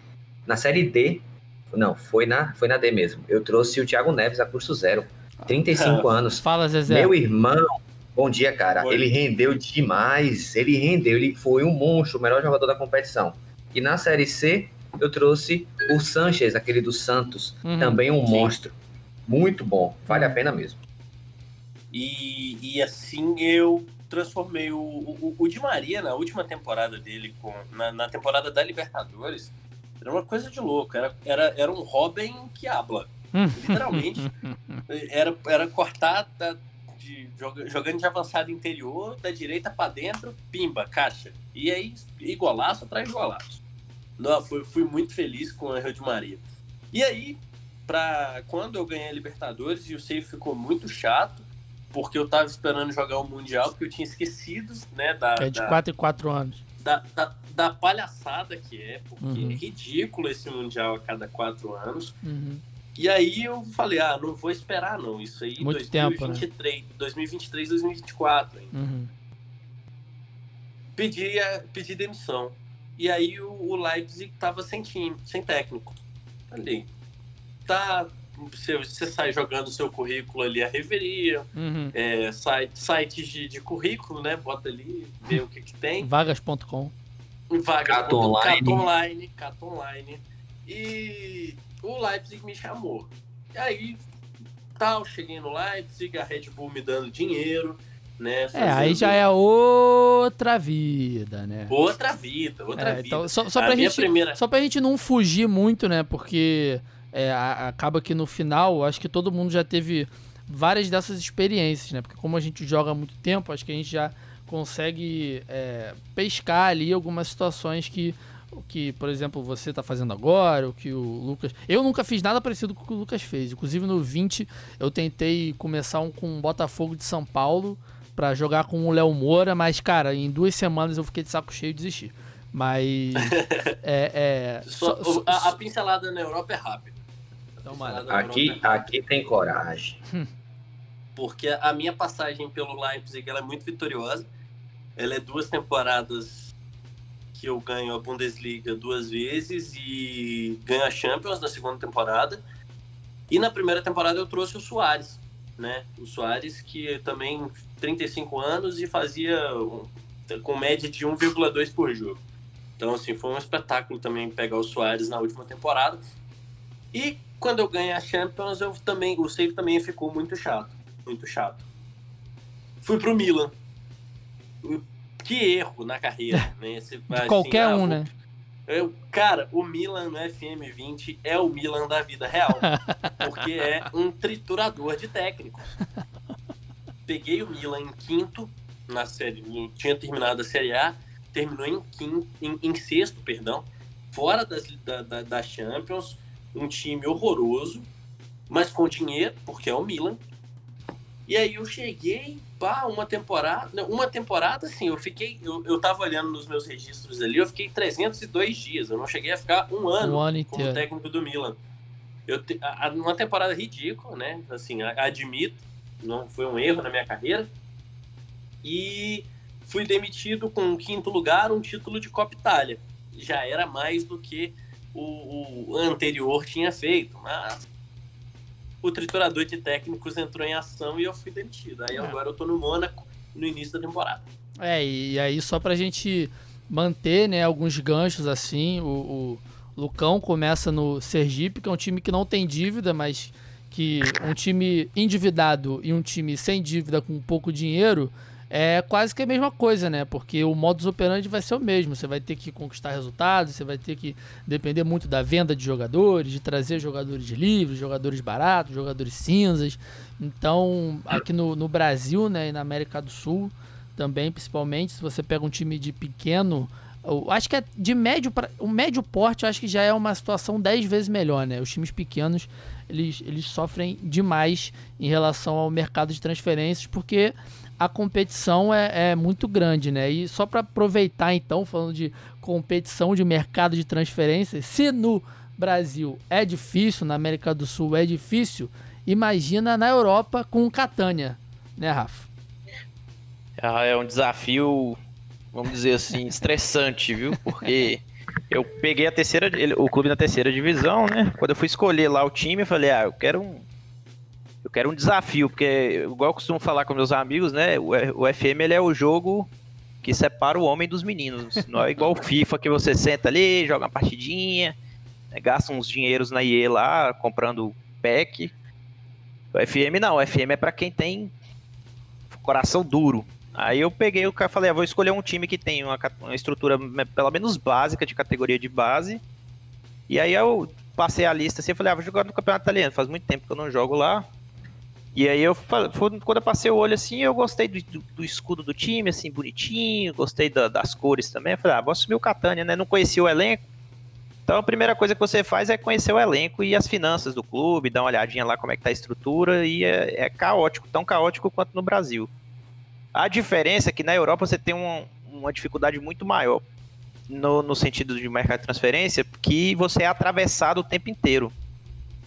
na série D, não, foi na, foi na D mesmo. Eu trouxe o Thiago Neves a curso zero. 35 ah, anos. Fala, Zezé. Meu irmão, bom dia, cara. Ele rendeu demais. Ele rendeu, ele foi um monstro, o melhor jogador da competição. E na série C, eu trouxe o Sanches, aquele do Santos, uhum. também um Sim. monstro. Muito bom, vale a pena mesmo. E, e assim eu transformei o, o, o Di Maria na última temporada dele, com, na, na temporada da Libertadores, era uma coisa de louco. Era, era, era um Robin que habla. literalmente. Era, era cortar da, de, jogando de avançado interior, da direita para dentro, pimba, caixa. E aí, igualaço atrás de golaço. Não, fui, fui muito feliz com o Rio de Maria. E aí, pra, quando eu ganhei a Libertadores e o save ficou muito chato, porque eu tava esperando jogar o Mundial, porque eu tinha esquecido, né? Da, é de 4 em 4 anos. Da, da, da, palhaçada que é, porque uhum. é ridículo esse Mundial a cada 4 anos. Uhum. E aí eu falei, ah, não vou esperar não, isso aí Muito 2023, tempo, né? 2023, 2024 ainda. Uhum. Pedi, pedi demissão. E aí o, o Leipzig tava sem time, sem técnico. Falei, tá, você, você sai jogando seu currículo ali a reveria, uhum. é, site, sites de, de currículo, né? Bota ali, vê o que, que tem. Vagas.com. Vagas. Cato online. Cato online. Cato online. E o Leipzig me chamou. E aí, tal, cheguei no Leipzig, a Red Bull me dando dinheiro. Né, é, aí já é outra vida, né? Outra vida, outra é, vida. Então, só, só, pra gente, primeira... só pra gente não fugir muito, né? Porque é, acaba que no final, acho que todo mundo já teve várias dessas experiências, né? Porque como a gente joga há muito tempo, acho que a gente já consegue é, pescar ali algumas situações que, que, por exemplo, você está fazendo agora, o que o Lucas. Eu nunca fiz nada parecido com o que o Lucas fez. Inclusive no 20 eu tentei começar um com o Botafogo de São Paulo para jogar com o Léo Moura, mas, cara, em duas semanas eu fiquei de saco cheio e desisti. Mas. é, é só, só, a, a pincelada na Europa é rápida. Então, aqui, aqui tem coragem. Porque a minha passagem pelo Leipzig ela é muito vitoriosa. Ela é duas temporadas que eu ganho a Bundesliga duas vezes e ganho a Champions na segunda temporada. E na primeira temporada eu trouxe o Soares, né? O Soares que também 35 anos e fazia com média de 1,2 por jogo. Então assim, foi um espetáculo também pegar o Soares na última temporada. E quando eu ganhei a Champions, eu também, o save também ficou muito chato. Muito chato. Fui pro Milan. Que erro na carreira, né? Você, assim, qualquer ah, um, né? Eu, cara, o Milan no FM20 é o Milan da vida real. porque é um triturador de técnicos. Peguei o Milan em quinto na série, tinha terminado a Série A, terminou em, quinto, em, em sexto, perdão, fora das, da, da, da Champions, um time horroroso, mas com dinheiro, porque é o Milan. E aí eu cheguei, pá, uma temporada, uma temporada assim, eu fiquei, eu, eu tava olhando nos meus registros ali, eu fiquei 302 dias, eu não cheguei a ficar um ano, um ano como técnico do Milan. Eu te, a, uma temporada ridícula, né? Assim, admito, não foi um erro na minha carreira. E fui demitido com um quinto lugar, um título de Copa Itália. Já era mais do que o, o anterior tinha feito, mas o triturador de técnicos entrou em ação e eu fui demitido. Aí é. agora eu tô no Mônaco no início da temporada. É, e aí só pra gente manter, né, alguns ganchos assim, o, o Lucão começa no Sergipe, que é um time que não tem dívida, mas que um time endividado e um time sem dívida com pouco dinheiro é quase que a mesma coisa, né? Porque o modus operandi vai ser o mesmo. Você vai ter que conquistar resultados, você vai ter que depender muito da venda de jogadores, de trazer jogadores livres, jogadores baratos, jogadores cinzas. Então, aqui no, no Brasil, né, e na América do Sul também, principalmente, se você pega um time de pequeno, eu acho que é de médio para o médio porte, eu acho que já é uma situação 10 vezes melhor, né? Os times pequenos, eles, eles sofrem demais em relação ao mercado de transferências, porque a competição é, é muito grande, né? E só para aproveitar, então, falando de competição de mercado de transferências, se no Brasil é difícil, na América do Sul é difícil, imagina na Europa com Catânia, né, Rafa? Ah, é um desafio, vamos dizer assim, estressante, viu? Porque eu peguei a terceira, o clube na terceira divisão, né? Quando eu fui escolher lá o time, eu falei, ah, eu quero um eu quero um desafio, porque, igual eu costumo falar com meus amigos, né? O, FM ele é o jogo que separa o homem dos meninos. Não é igual o FIFA que você senta ali, joga uma partidinha, né, gasta uns dinheiros na IE lá, comprando pack. O FM não, o FM é para quem tem coração duro. Aí eu peguei o cara falei, ah, vou escolher um time que tem uma, uma, estrutura pelo menos básica de categoria de base. E aí eu passei a lista assim, falei, ah, vou jogar no Campeonato Italiano. Faz muito tempo que eu não jogo lá. E aí eu quando eu passei o olho assim, eu gostei do, do, do escudo do time, assim, bonitinho, gostei da, das cores também. Eu falei, ah, vou assumir o Catania, né? Não conhecia o elenco. Então a primeira coisa que você faz é conhecer o elenco e as finanças do clube, dar uma olhadinha lá como é que tá a estrutura, e é, é caótico, tão caótico quanto no Brasil. A diferença é que na Europa você tem uma, dificuldade muito maior no, no sentido de mercado de transferência, que você é atravessado o tempo inteiro.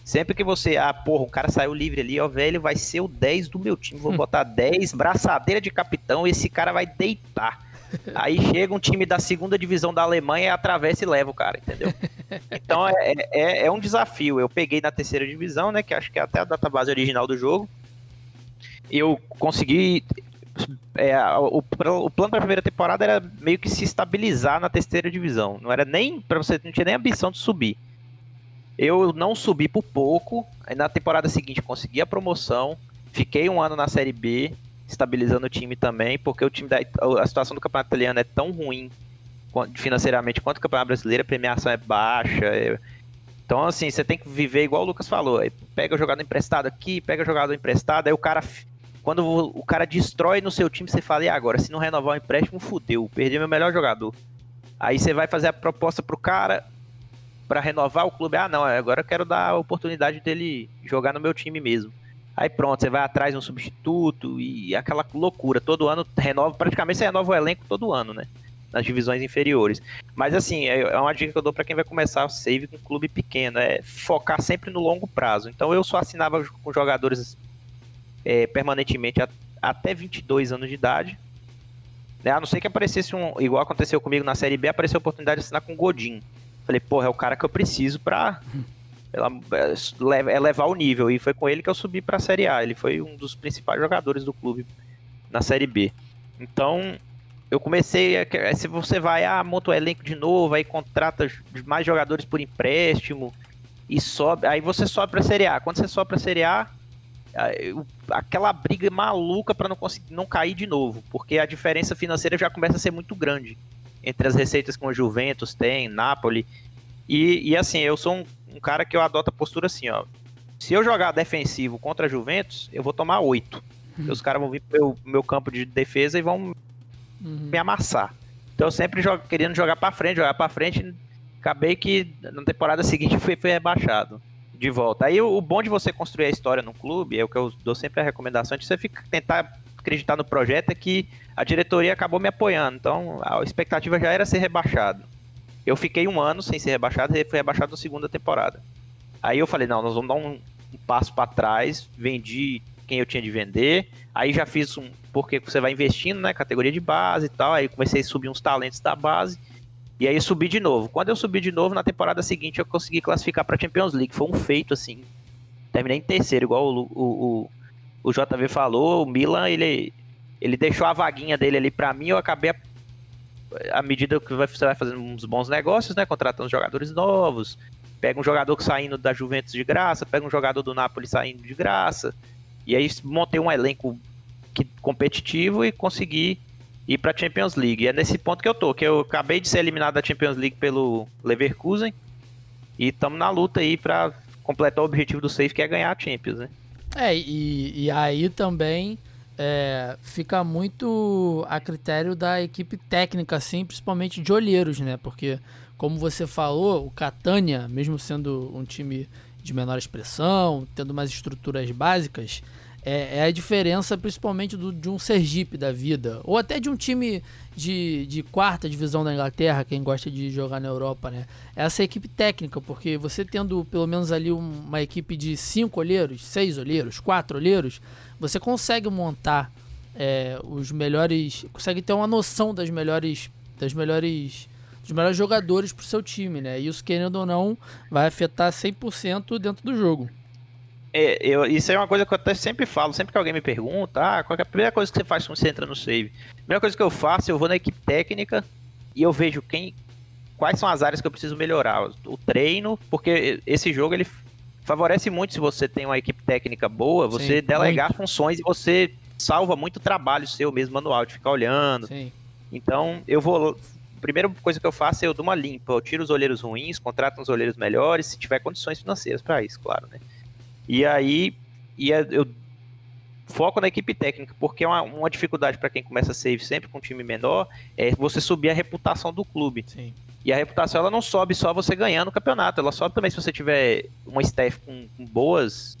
Sempre que você, ah, porra, o cara saiu livre ali, ó, velho, vai ser o 10 do meu time. Vou botar 10, braçadeira de capitão, esse cara vai deitar. Aí chega um time da segunda divisão da Alemanha, atravessa e leva o cara, entendeu? Então é, é, é um desafio. Eu peguei na terceira divisão, né? Que acho que é até a database original do jogo. Eu consegui. É, o, o plano para a primeira temporada era meio que se estabilizar na terceira divisão. Não era nem. para você não tinha nem ambição de subir. Eu não subi por pouco. Na temporada seguinte consegui a promoção. Fiquei um ano na Série B, estabilizando o time também, porque o time da, a situação do campeonato italiano é tão ruim financeiramente quanto o campeonato brasileiro, a premiação é baixa. É... Então, assim, você tem que viver igual o Lucas falou. Pega o jogador emprestado aqui, pega o jogador emprestado, aí o cara. Quando o cara destrói no seu time, você fala, e agora? Se não renovar o empréstimo, fudeu, perdi meu melhor jogador. Aí você vai fazer a proposta pro cara, para renovar o clube. Ah, não, agora eu quero dar a oportunidade dele jogar no meu time mesmo. Aí pronto, você vai atrás de um substituto e aquela loucura. Todo ano renova, praticamente você renova o elenco todo ano, né? Nas divisões inferiores. Mas assim, é, é uma dica que eu dou para quem vai começar o save com um clube pequeno, é focar sempre no longo prazo. Então eu só assinava com jogadores é, permanentemente até 22 anos de idade. Né? A não ser que aparecesse um, igual aconteceu comigo na Série B, apareceu a oportunidade de assinar com Godin. Falei, porra, é o cara que eu preciso pra é, elevar o nível. E foi com ele que eu subi pra Série A. Ele foi um dos principais jogadores do clube na Série B. Então, eu comecei. A, se você vai, ah, monta o elenco de novo, aí contrata mais jogadores por empréstimo e sobe. Aí você sobe pra Série A. Quando você sobe pra Série A, aquela briga maluca para não conseguir não cair de novo, porque a diferença financeira já começa a ser muito grande entre as receitas que o Juventus tem, Napoli. E, e assim, eu sou um, um, cara que eu adoto a postura assim, ó. Se eu jogar defensivo contra a Juventus, eu vou tomar oito. Uhum. Os caras vão vir pro meu, meu, campo de defesa e vão uhum. me amassar. Então eu sempre jogo, querendo jogar para frente, jogar para frente. Acabei que na temporada seguinte fui, fui rebaixado. de volta. Aí o, o bom de você construir a história no clube, é o que eu dou sempre a recomendação, de você fica, tentar acreditar no projeto, é que a diretoria acabou me apoiando. Então a expectativa já era ser rebaixado. Eu fiquei um ano sem ser rebaixado e fui rebaixado na segunda temporada. Aí eu falei, não, nós vamos dar um, um passo para trás, vendi quem eu tinha de vender, aí já fiz um, porque você vai investindo, né, categoria de base e tal, aí comecei a subir uns talentos da base, e aí subi de novo. Quando eu subi de novo, na temporada seguinte eu consegui classificar para Champions League, foi um feito, assim, terminei em terceiro, igual o, o, o, o JV falou, o Milan, ele, ele deixou a vaguinha dele ali para mim, eu acabei à medida que você vai fazendo uns bons negócios, né, contratando jogadores novos, pega um jogador saindo da Juventus de graça, pega um jogador do Napoli saindo de graça, e aí montei um elenco que, competitivo e consegui ir para a Champions League. E é nesse ponto que eu tô, que eu acabei de ser eliminado da Champions League pelo Leverkusen e estamos na luta aí para completar o objetivo do Safe, que é ganhar a Champions, né? É, e, e aí também é, fica muito a critério da equipe técnica, assim, principalmente de olheiros, né? Porque, como você falou, o Catania, mesmo sendo um time de menor expressão, tendo mais estruturas básicas, é, é a diferença principalmente do, de um Sergipe da vida, ou até de um time de, de quarta divisão da Inglaterra, quem gosta de jogar na Europa, né? Essa equipe técnica, porque você tendo pelo menos ali uma equipe de cinco olheiros, seis olheiros, quatro olheiros, você consegue montar é, os melhores, consegue ter uma noção das melhores, das melhores dos melhores jogadores para o seu time, né? Isso, querendo ou não, vai afetar 100% dentro do jogo. É, eu, isso é uma coisa que eu até sempre falo, sempre que alguém me pergunta, ah, qual é a primeira coisa que você faz quando você entra no save? A primeira coisa que eu faço, eu vou na equipe técnica e eu vejo quem, quais são as áreas que eu preciso melhorar. O treino, porque esse jogo ele favorece muito se você tem uma equipe técnica boa, você Sim, delegar muito. funções e você salva muito trabalho seu mesmo manual, de ficar olhando. Sim. Então, eu vou. A primeira coisa que eu faço é eu dou uma limpa, eu tiro os olheiros ruins, contrato uns olheiros melhores, se tiver condições financeiras para isso, claro, né? E aí e eu foco na equipe técnica, porque é uma, uma dificuldade para quem começa a save sempre com um time menor é você subir a reputação do clube. Sim. E a reputação ela não sobe só você ganhando o campeonato, ela sobe também se você tiver uma staff com, com boas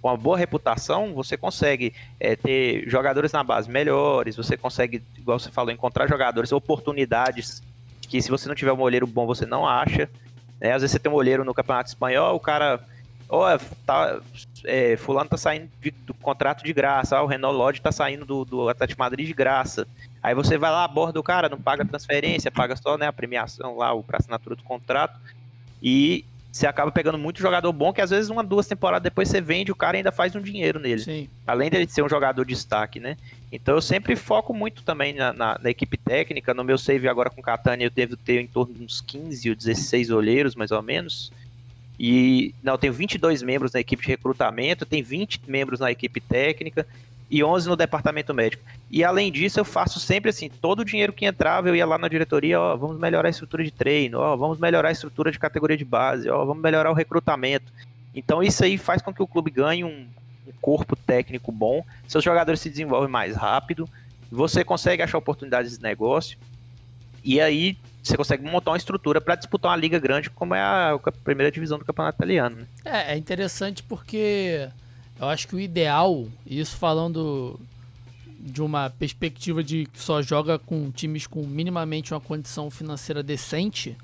com uma boa reputação, você consegue é, ter jogadores na base melhores, você consegue, igual você falou, encontrar jogadores, oportunidades que se você não tiver um olheiro bom, você não acha. Né? Às vezes você tem um olheiro no Campeonato Espanhol, o cara ó, oh, tá, é, fulano tá saindo de, do contrato de graça, ó, o Renault Lodge tá saindo do, do Atlético Madrid de graça. Aí você vai lá, aborda o cara, não paga transferência, paga só né, a premiação lá, o pra assinatura do contrato. E você acaba pegando muito jogador bom, que às vezes uma, duas temporadas depois você vende, o cara ainda faz um dinheiro nele. Sim. Além dele ser um jogador de destaque, né? Então eu sempre foco muito também na, na, na equipe técnica. No meu save agora com Catania eu devo ter em torno de uns 15 ou 16 olheiros, mais ou menos. E não, tenho 22 membros na equipe de recrutamento, tem 20 membros na equipe técnica e 11 no departamento médico. E além disso, eu faço sempre assim, todo o dinheiro que entrava, eu ia lá na diretoria, ó, vamos melhorar a estrutura de treino, ó, vamos melhorar a estrutura de categoria de base, ó, vamos melhorar o recrutamento. Então isso aí faz com que o clube ganhe um, um corpo técnico bom, seus jogadores se desenvolvem mais rápido, você consegue achar oportunidades de negócio. E aí você consegue montar uma estrutura para disputar uma liga grande como é a, a, primeira divisão do campeonato italiano. Né? É, é interessante porque eu acho que o ideal, isso falando de uma perspectiva de que só joga com times com minimamente uma condição financeira decente,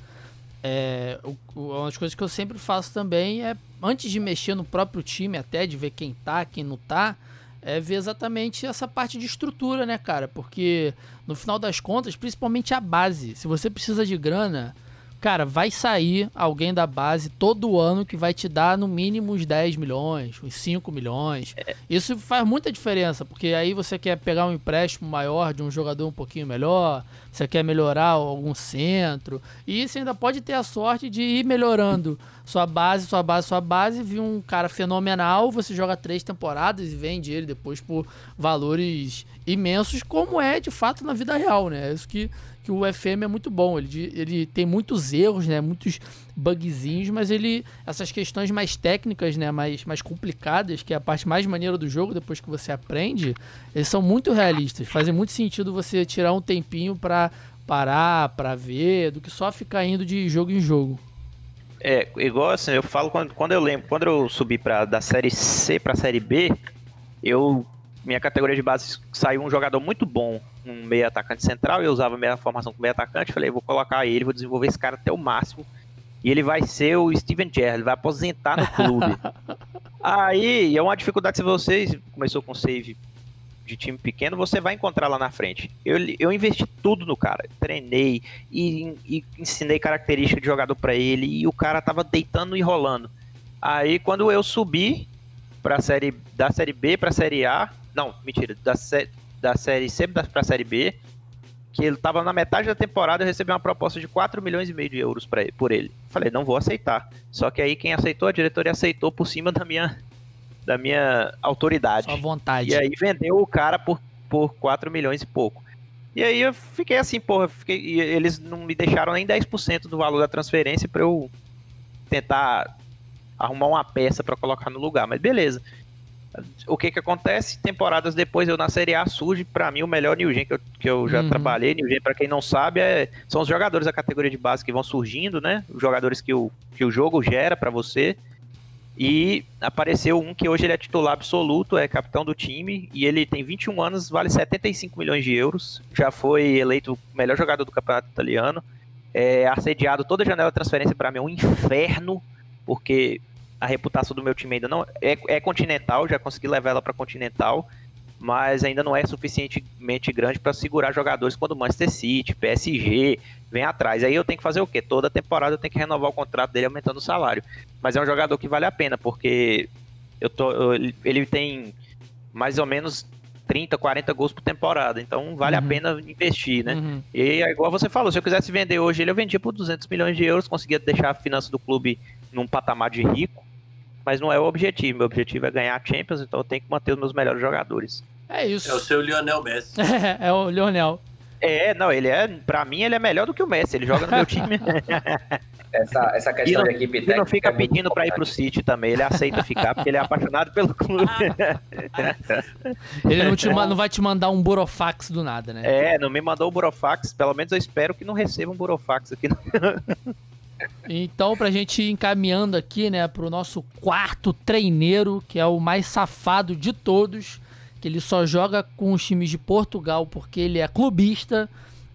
é, o, uma das coisas que eu sempre faço também é, antes de mexer no próprio time, até de ver quem tá, quem não tá, é ver exatamente essa parte de estrutura, né, cara? Porque no final das contas, principalmente a base, se você precisa de grana, cara, vai sair alguém da base todo ano que vai te dar no mínimo uns 10 milhões, uns 5 milhões. É. Isso faz muita diferença, porque aí você quer pegar um empréstimo maior de um jogador um pouquinho melhor, você quer melhorar algum centro, e você ainda pode ter a sorte de ir melhorando sua base, sua base, sua base, viu um cara fenomenal, você joga três temporadas e vende ele depois por valores imensos, como é de fato na vida real, né? É isso que que o FM é muito bom. Ele, ele tem muitos erros, né? Muitos bugzinhos, mas ele. Essas questões mais técnicas, né? Mais, mais complicadas, que é a parte mais maneira do jogo, depois que você aprende, eles são muito realistas. Fazem muito sentido você tirar um tempinho para parar, para ver, do que só ficar indo de jogo em jogo. É, igual assim, eu falo quando, quando eu lembro, quando eu subi pra, da série C pra série B, eu. Minha categoria de base saiu um jogador muito bom, um meio atacante central, eu usava minha formação com meio atacante, falei, vou colocar ele, vou desenvolver esse cara até o máximo. E ele vai ser o Steven Gerrard, vai aposentar no clube. Aí, é uma dificuldade se vocês começou com save de time pequeno, você vai encontrar lá na frente. Eu, eu investi tudo no cara, treinei e, e ensinei características de jogador para ele e o cara tava deitando e rolando. Aí quando eu subi para série da série B para série A, não, mentira, da, da série C para série B, que ele tava na metade da temporada, eu recebi uma proposta de 4 milhões e meio de euros para por ele. Falei, não vou aceitar. Só que aí quem aceitou, a diretoria aceitou por cima da minha da minha autoridade. Sua vontade. E aí vendeu o cara por, por 4 milhões e pouco. E aí eu fiquei assim, porra, fiquei, eles não me deixaram nem 10% do valor da transferência para eu tentar arrumar uma peça para colocar no lugar, mas beleza. O que que acontece? Temporadas depois eu na Série A surge para mim o melhor New Gen que eu, que eu já uhum. trabalhei. New Gen, para quem não sabe, é, são os jogadores da categoria de base que vão surgindo, né? Os jogadores que o, que o jogo gera para você. E apareceu um que hoje ele é titular absoluto, é capitão do time, e ele tem 21 anos, vale 75 milhões de euros. Já foi eleito o melhor jogador do campeonato italiano. É assediado toda a janela de transferência para mim é um inferno, porque a reputação do meu time ainda não é, é continental, já consegui levar ela para continental, mas ainda não é suficientemente grande para segurar jogadores quando Manchester City, PSG vem atrás. Aí eu tenho que fazer o quê? Toda temporada eu tenho que renovar o contrato dele aumentando o salário. Mas é um jogador que vale a pena, porque eu tô, eu, ele tem mais ou menos 30, 40 gols por temporada, então vale uhum. a pena investir, né? Uhum. E é igual você falou, se eu quisesse vender hoje ele, eu vendia por 200 milhões de euros, conseguia deixar a finança do clube num patamar de rico, mas não é o objetivo. Meu objetivo é ganhar a Champions, então eu tenho que manter os meus melhores jogadores. É isso. É o seu Lionel Messi. é o Lionel. É, não, ele é, pra mim, ele é melhor do que o Messi, ele joga no meu time. essa, essa questão de equipe técnica. Ele não fica é pedindo pra ir pro City também, ele aceita ficar, porque ele é apaixonado pelo clube. ele não, te, não vai te mandar um burofax do nada, né? É, não me mandou o burofax, pelo menos eu espero que não receba um burofax aqui. Então, pra gente ir encaminhando aqui, né, pro nosso quarto treineiro, que é o mais safado de todos, que ele só joga com os times de Portugal porque ele é clubista.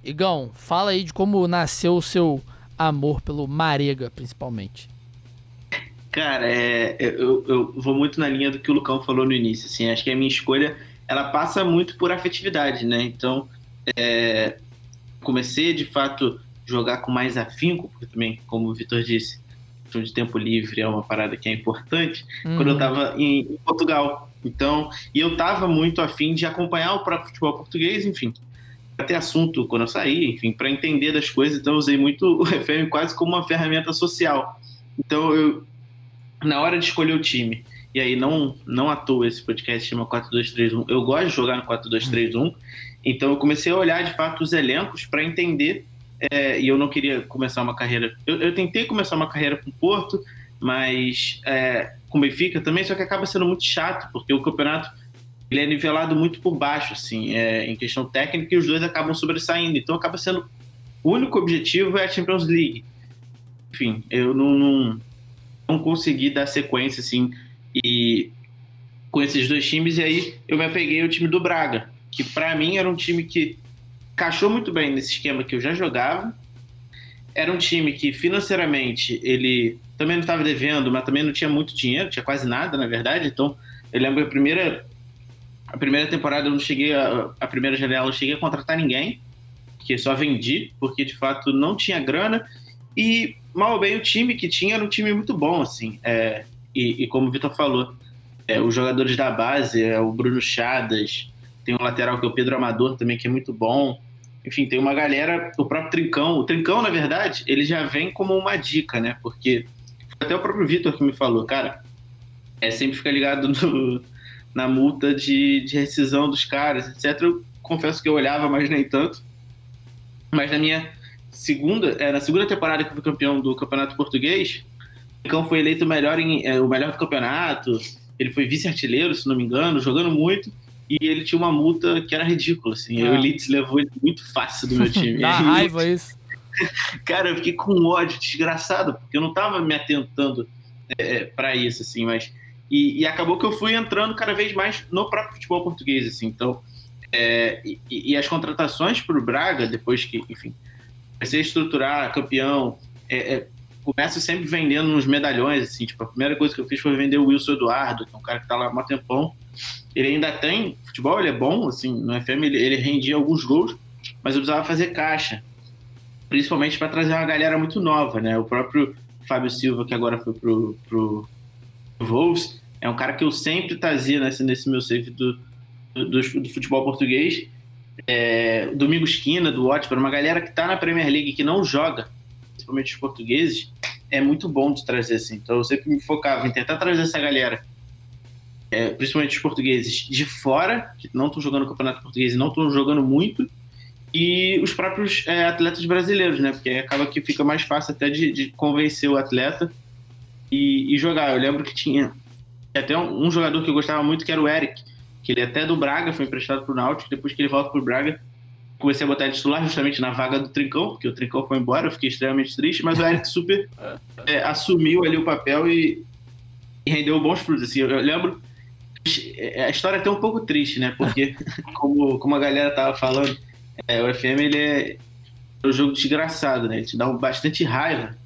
Igão, fala aí de como nasceu o seu amor pelo Marega, principalmente. Cara, é, eu, eu vou muito na linha do que o Lucão falou no início. Assim, acho que a minha escolha ela passa muito por afetividade, né? Então, é, comecei de fato jogar com mais afinco, porque também, como o Vitor disse, de tempo livre é uma parada que é importante, uhum. quando eu estava em, em, Portugal. Então, e eu estava muito afim de acompanhar o próprio futebol português, enfim, para ter assunto quando eu saí, enfim, para entender das coisas, então eu usei muito o FM quase como uma ferramenta social. Então, eu, na hora de escolher o time, e aí não, não à toa esse podcast chama 4231, eu gosto de jogar no 4231, então eu comecei a olhar de fato os elencos para entender é, e eu não queria começar uma carreira. Eu, eu tentei começar uma carreira com Porto, mas é, com Benfica também, só que acaba sendo muito chato, porque o campeonato ele é nivelado muito por baixo, assim, é, em questão técnica, e os dois acabam sobressaindo. Então acaba sendo. O único objetivo é a Champions League. Enfim, eu não, não, não consegui dar sequência, assim, e com esses dois times, e aí eu me apeguei ao time do Braga, que para mim era um time que encaixou muito bem nesse esquema que eu já jogava. Era um time que financeiramente ele também não estava devendo, mas também não tinha muito dinheiro, tinha quase nada, na verdade. Então, eu lembro a primeira a primeira temporada eu não cheguei a, a primeira janela eu cheguei a contratar ninguém, que só vendi, porque de fato não tinha grana e mal ou bem o time que tinha era um time muito bom, assim. É, e, e, como o Vitor falou, é, os jogadores da base, é, o Bruno Chadas, tem um lateral que é o Pedro Amador também, que é muito bom. Enfim, tem uma galera, o próprio Trincão. O Trincão, na verdade, ele já vem como uma dica, né? Porque até o próprio Vitor que me falou, cara, é sempre ficar ligado no, na multa de, de rescisão dos caras, etc. Eu confesso que eu olhava, mas nem tanto. Mas na minha segunda, é, na segunda temporada que eu fui campeão do Campeonato Português, o Trincão foi eleito melhor, em, é, o melhor do campeonato. Ele foi vice-artilheiro, se não me engano, jogando muito e ele tinha uma multa que era ridícula, assim. Ah. O Leeds levou ele muito fácil do meu time. Dá raiva isso. cara, eu fiquei com ódio desgraçado, porque eu não tava me atentando é, é para isso, assim, mas. E, e, acabou que eu fui entrando cada vez mais no próprio futebol português, assim. Então, é, e, e, as contratações para o Braga, depois que, enfim, comecei a estruturar campeão, é, é, começo sempre vendendo uns medalhões, assim, tipo, a primeira coisa que eu fiz foi vender o Wilson Eduardo, que é um cara que tá lá há um tempão. Ele ainda tem futebol, ele é bom, assim, no FM ele, ele rendia alguns gols, mas eu precisava fazer caixa, principalmente para trazer uma galera muito nova, né? O próprio Fábio Silva, que agora foi pro, pro Wolves, é um cara que eu sempre trazia nesse, nesse meu save do, do, do, futebol português. É, Domingo Esquina, do Watford, uma galera que tá na Premier League que não joga, principalmente os portugueses, é muito bom de trazer assim. Então eu sempre me focava em tentar trazer essa galera, é, principalmente os portugueses, de fora, que não estão jogando o Campeonato Português e não estão jogando muito, e os próprios é, atletas brasileiros, né? Porque acaba que fica mais fácil até de, de convencer o atleta e, e, jogar. Eu lembro que tinha até um, um, jogador que eu gostava muito, que era o Eric, que ele até do Braga foi emprestado para o Náutico, depois que ele volta para o Braga, comecei a botar ele titular justamente na vaga do Trincão, porque o Trincão foi embora, eu fiquei extremamente triste, mas o Eric super é, assumiu ali o papel e, e, rendeu bons frutos. Assim, eu, eu lembro a história é até um pouco triste, né? Porque, como, como a galera tava falando, é, o FM ele é um jogo desgraçado, né? Ele te dá bastante raiva.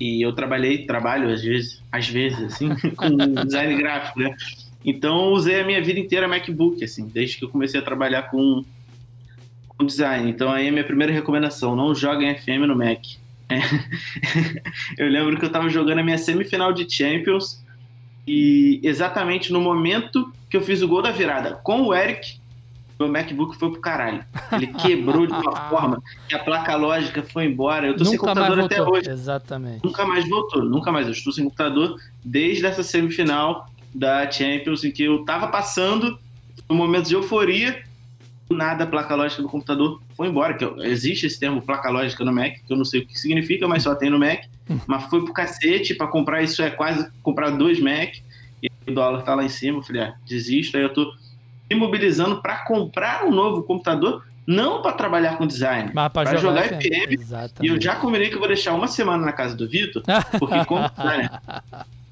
E eu trabalhei, trabalho às vezes, às vezes, assim, com design gráfico, né? Então usei a minha vida inteira MacBook, assim, desde que eu comecei a trabalhar com, design. Então aí a minha primeira recomendação, não joguem FM no Mac. É. eu lembro que eu estava jogando a minha semifinal de Champions e exatamente no momento que eu fiz o gol da virada com o Eric, meu MacBook foi pro caralho. Ele quebrou de uma forma que a placa lógica foi embora. Eu tô nunca sem computador até hoje. Exatamente. Nunca mais voltou, nunca mais. Eu estou sem computador desde essa semifinal da Champions, em que eu tava passando um momento de euforia. Do nada a placa lógica do computador foi embora. Que existe esse termo placa lógica no Mac, que eu não sei o que significa, mas só tem no Mac. mas foi pro cacete, para comprar isso é quase comprar dois Mac. E o dólar tá lá em cima. Eu falei, ah, desisto. Aí eu tô me mobilizando para comprar um novo computador, não para trabalhar com design, para jogar, jogar FM. E eu já combinei que eu vou deixar uma semana na casa do Vitor, porque como designer,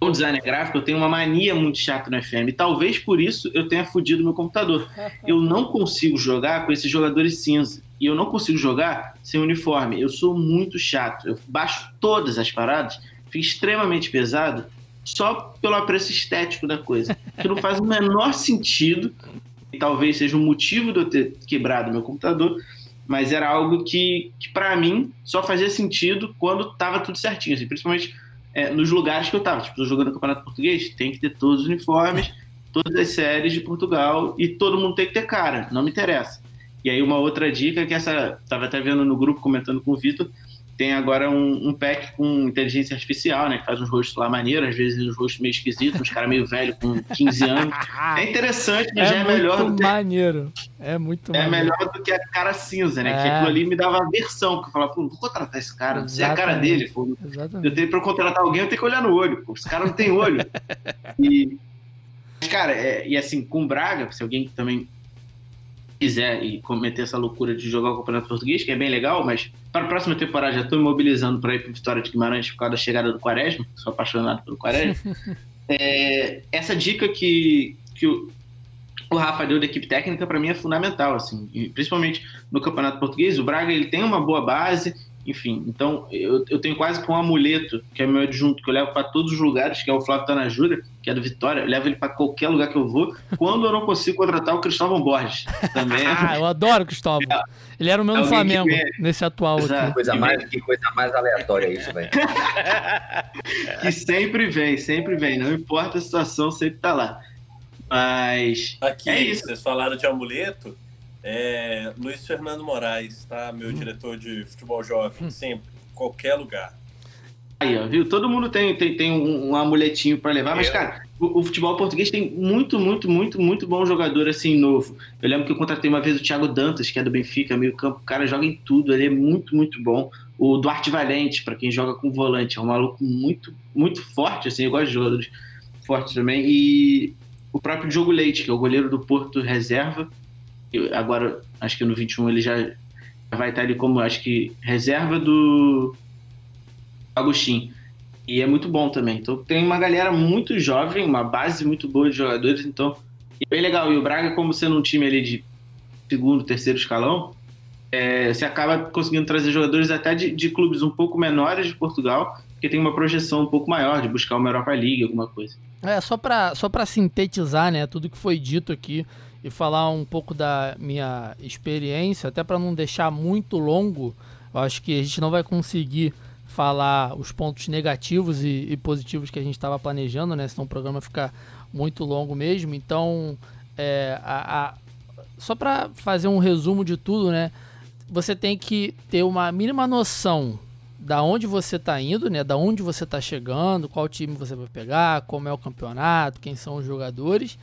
como designer gráfico, eu tenho uma mania muito chata no FM. talvez por isso eu tenha fudido meu computador. Eu não consigo jogar com esses jogadores cinza. E eu não consigo jogar sem uniforme. Eu sou muito chato. Eu baixo todas as paradas, fico extremamente pesado só pelo apreço estético da coisa. Que não faz o menor sentido talvez seja um motivo de eu ter quebrado meu computador, mas era algo que, que para mim, só fazia sentido quando tava tudo certinho, assim, principalmente é, nos lugares que eu tava. Tipo, jogando Campeonato Português, tem que ter todos os uniformes, todas as séries de Portugal e todo mundo tem que ter cara, não me interessa. E aí uma outra dica que essa, tava até vendo no grupo comentando com o Vitor, tem agora um, um, pack com inteligência artificial, né? Que faz uns rostos lá maneiros, às vezes uns rostos meio esquisitos, uns caras meio velhos com 15 anos. É interessante, mas é já é melhor do que. maneiro. É muito É maneiro. melhor do que a cara cinza, né? É. Que aquilo ali me dava aversão, porque eu falava, pô, vou contratar esse cara, não sei a cara dele, pô. Exatamente. Eu tenho pra contratar alguém, eu tenho que olhar no olho, pô. Esse cara não tem olho. e. Cara, é, e assim, com Braga, se alguém também quiser e cometer essa loucura de jogar o Campeonato Português, que é bem legal, mas para a próxima temporada já estou mobilizando para ir para Vitória de Guimarães por causa da chegada do Quaresma, sou apaixonado pelo Quaresma. é, essa dica que, que o, o Rafa deu da equipe técnica para mim é fundamental, assim, principalmente no Campeonato Português. O Braga ele tem uma boa base, enfim, então eu, eu tenho quase com um amuleto, que é meu adjunto, que eu levo para todos os lugares, que é o Flávio Tanajura, que é do Vitória, eu levo ele para qualquer lugar que eu vou, quando eu não consigo contratar o Cristóvão Borges. Também. ah, eu adoro o Cristóvão. É, ele era o meu no Flamengo, nesse atual aqui. Coisa mais, que coisa mais aleatória isso, velho. que sempre vem, sempre vem, não importa a situação, sempre tá lá. Mas. Aqui, é isso. vocês falaram de amuleto. É, Luiz Fernando Moraes, tá? Meu hum. diretor de futebol jovem, hum. sempre, qualquer lugar. Aí, ó, viu? Todo mundo tem, tem, tem um, um amuletinho para levar, mas, cara, o, o, futebol português tem muito, muito, muito, muito bom jogador assim, novo. Eu lembro que eu contratei uma vez o Thiago Dantas, que é do Benfica, meio campo. O cara joga em tudo, ele é muito, muito bom. O Duarte Valente, para quem joga com volante, é um maluco muito, muito forte, assim, eu gosto de jogadores fortes também. E o próprio Diogo Leite, que é o goleiro do Porto Reserva, agora acho que no 21 ele já vai estar ali como, acho que, reserva do Agostinho. E é muito bom também. Então tem uma galera muito jovem, uma base muito boa de jogadores, então é bem legal. E o Braga, como sendo um time ali de segundo, terceiro escalão, é, você acaba conseguindo trazer jogadores até de, de, clubes um pouco menores de Portugal, que tem uma projeção um pouco maior de buscar uma Europa League, alguma coisa. É, só para só sintetizar né, tudo que foi dito aqui e falar um pouco da minha experiência, até para não deixar muito longo, eu acho que a gente não vai conseguir falar os pontos negativos e, e positivos que a gente estava planejando, né? Senão o programa fica muito longo mesmo. Então, é, a, a, só para fazer um resumo de tudo, né? Você tem que ter uma mínima noção da onde você está indo, né? Da onde você está chegando, qual time você vai pegar, como é o campeonato, quem são os jogadores.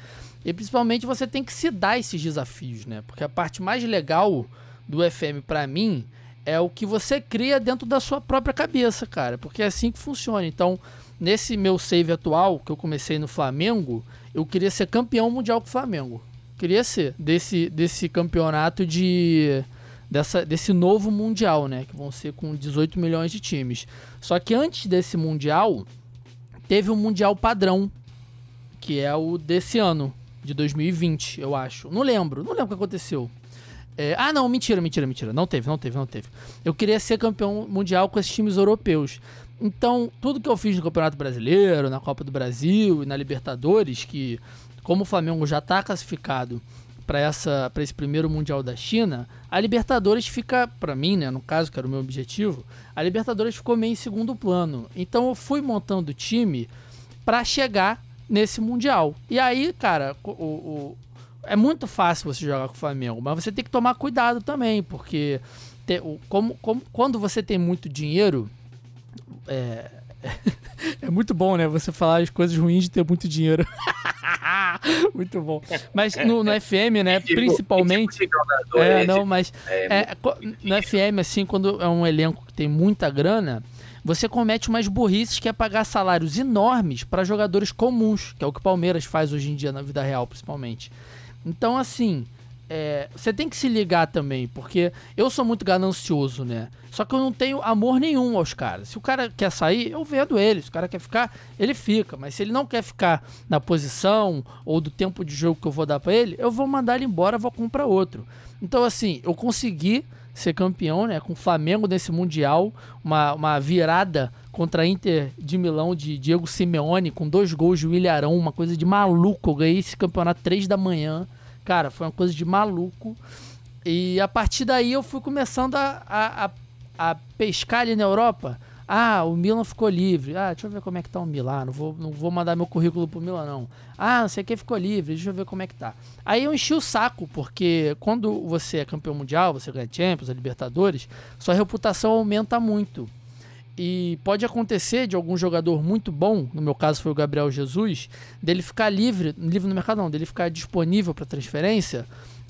E principalmente você tem que se dar esses desafios, né? Porque a parte mais legal do FM para mim é o que você cria dentro da sua própria cabeça, cara. Porque é assim que funciona. Então, nesse meu save atual, que eu comecei no Flamengo, eu queria ser campeão mundial com o Flamengo. Queria ser desse, desse campeonato de. Dessa, desse novo Mundial, né? Que vão ser com 18 milhões de times. Só que antes desse Mundial, teve um Mundial padrão, que é o desse ano, de 2020, eu acho. Não lembro, não lembro o que aconteceu. É, ah, não, mentira, mentira, mentira. Não teve, não teve, não teve. Eu queria ser campeão mundial com esses times europeus. Então, tudo que eu fiz no Campeonato Brasileiro, na Copa do Brasil e na Libertadores, que como o Flamengo já está classificado para essa para esse primeiro mundial da China, a Libertadores fica para mim, né, no caso que era o meu objetivo, a Libertadores ficou meio em segundo plano. Então eu fui montando o time para chegar nesse mundial. E aí, cara, o, o é muito fácil você jogar com o Flamengo, mas você tem que tomar cuidado também, porque te, como, como, quando você tem muito dinheiro, é, é muito bom, né? Você falar as coisas ruins de ter muito dinheiro. muito bom. Mas no, no FM, né? Tipo, principalmente. Tipo é, não, mas é, é, no FM, assim, quando é um elenco que tem muita grana, você comete umas burrices que é pagar salários enormes para jogadores comuns, que é o que o Palmeiras faz hoje em dia na vida real, principalmente. Então, assim, é, você tem que se ligar também, porque eu sou muito ganancioso, né? Só que eu não tenho amor nenhum aos caras. Se o cara quer sair, eu vendo ele. Se o cara quer ficar, ele fica. Mas se ele não quer ficar na posição ou do tempo de jogo que eu vou dar para ele, eu vou mandar ele embora, vou comprar outro. Então, assim, eu consegui ser campeão, né? Com o Flamengo nesse Mundial, uma, uma virada contra a Inter de Milão de Diego Simeone, com dois gols de William Arão, uma coisa de maluco. Eu ganhei esse campeonato três da manhã. Cara, foi uma coisa de maluco. E a partir daí eu fui começando a, a, a, a pescar ali na Europa. Ah, o Milan ficou livre. Ah, deixa eu ver como é que tá o Milan. Não vou, não vou mandar meu currículo pro Milan, não. Ah, não sei quem ficou livre. Deixa eu ver como é que tá. Aí eu enchi o saco, porque quando você é campeão mundial, você ganha Champions, a Libertadores, sua reputação aumenta muito. E pode acontecer de algum jogador muito bom, no meu caso foi o Gabriel Jesus, dele ficar livre, livre no mercado não, dele ficar disponível para transferência.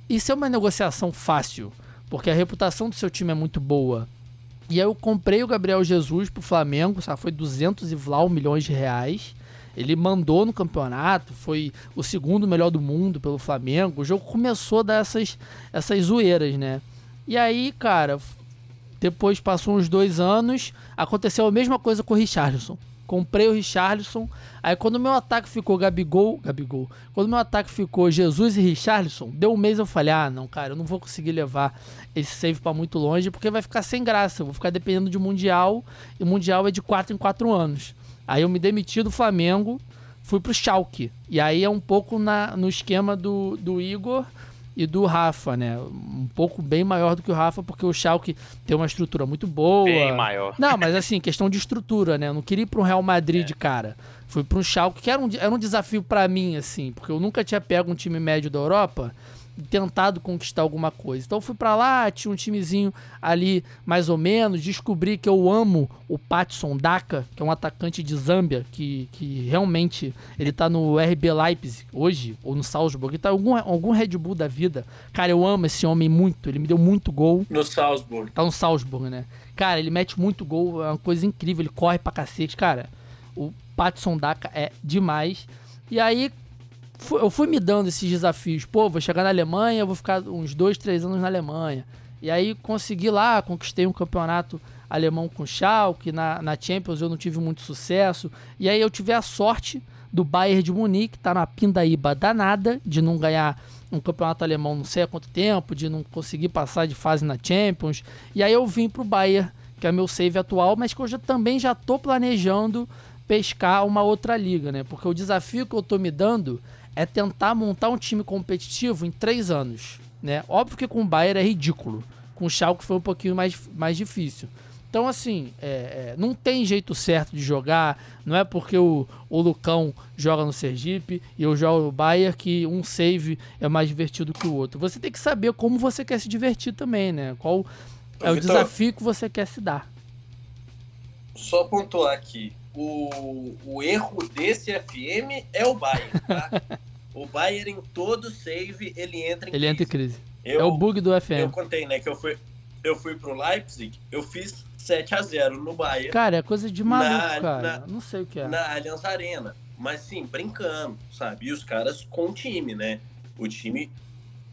Isso é uma negociação fácil, porque a reputação do seu time é muito boa. E aí eu comprei o Gabriel Jesus pro Flamengo, sabe? foi 200 e vlau milhões de reais. Ele mandou no campeonato, foi o segundo melhor do mundo pelo Flamengo. O jogo começou a dar essas, essas zoeiras, né? E aí, cara, depois passou uns dois anos, aconteceu a mesma coisa com o Richarlison. Comprei o Richarlison. Aí quando meu ataque ficou Gabigol, Gabigol. Quando meu ataque ficou Jesus e Richarlison, deu um mês eu falei: "Ah, não, cara, eu não vou conseguir levar esse save para muito longe porque vai ficar sem graça. Eu vou ficar dependendo de mundial, e mundial é de 4 em 4 anos". Aí eu me demiti do Flamengo, fui pro Schalke. E aí é um pouco na, no esquema do, do Igor e do Rafa, né? Um pouco bem maior do que o Rafa, porque o Schalke tem uma estrutura muito boa. Bem maior. Não, mas assim, questão de estrutura, né? Eu não queria ir para um Real Madrid é. cara. Fui para um Schalke, que era um, era um desafio para mim, assim, porque eu nunca tinha pego um time médio da Europa tentado conquistar alguma coisa. Então fui para lá, tinha um timezinho ali mais ou menos, descobri que eu amo o Patson Daka, que é um atacante de Zâmbia, que, que realmente ele tá no RB Leipzig hoje, ou no Salzburg, ele tá algum, algum Red Bull da vida. Cara, eu amo esse homem muito, ele me deu muito gol. No Salzburg. Tá no Salzburg, né? Cara, ele mete muito gol, é uma coisa incrível, ele corre pra cacete, cara. O Patson Daka é demais. E aí, eu fui me dando esses desafios. Pô, vou chegar na Alemanha, vou ficar uns dois, três anos na Alemanha. E aí consegui lá, conquistei um campeonato alemão com Schalke, na, na Champions eu não tive muito sucesso. E aí eu tive a sorte do Bayern de Munique, tá na pindaíba danada de não ganhar um campeonato alemão não sei há quanto tempo, de não conseguir passar de fase na Champions. E aí eu vim pro Bayern, que é meu save atual, mas que eu já, também já tô planejando pescar uma outra liga, né? Porque o desafio que eu tô me dando é tentar montar um time competitivo em três anos, né? Óbvio que com o Bayern é ridículo, com o Schalke foi um pouquinho mais, mais difícil. Então, assim, é, é, não tem jeito certo de jogar. Não é porque o, o Lucão joga no Sergipe e eu jogo no Bayern que um save é mais divertido que o outro. Você tem que saber como você quer se divertir também, né? Qual é o desafio que você quer se dar. Só pontuar aqui. O, o erro desse FM é o Bayern, tá? o Bayern em todo save ele entra em ele crise. entra em crise. Eu, é o bug do FM. Eu contei, né, que eu fui, eu fui pro Leipzig, eu fiz 7 a 0 no Bahia. Cara, é coisa de maluco, na, cara. Na, não sei o que é. Na Allianz Arena. Mas sim, brincando, sabe? E os caras com o time, né? O time,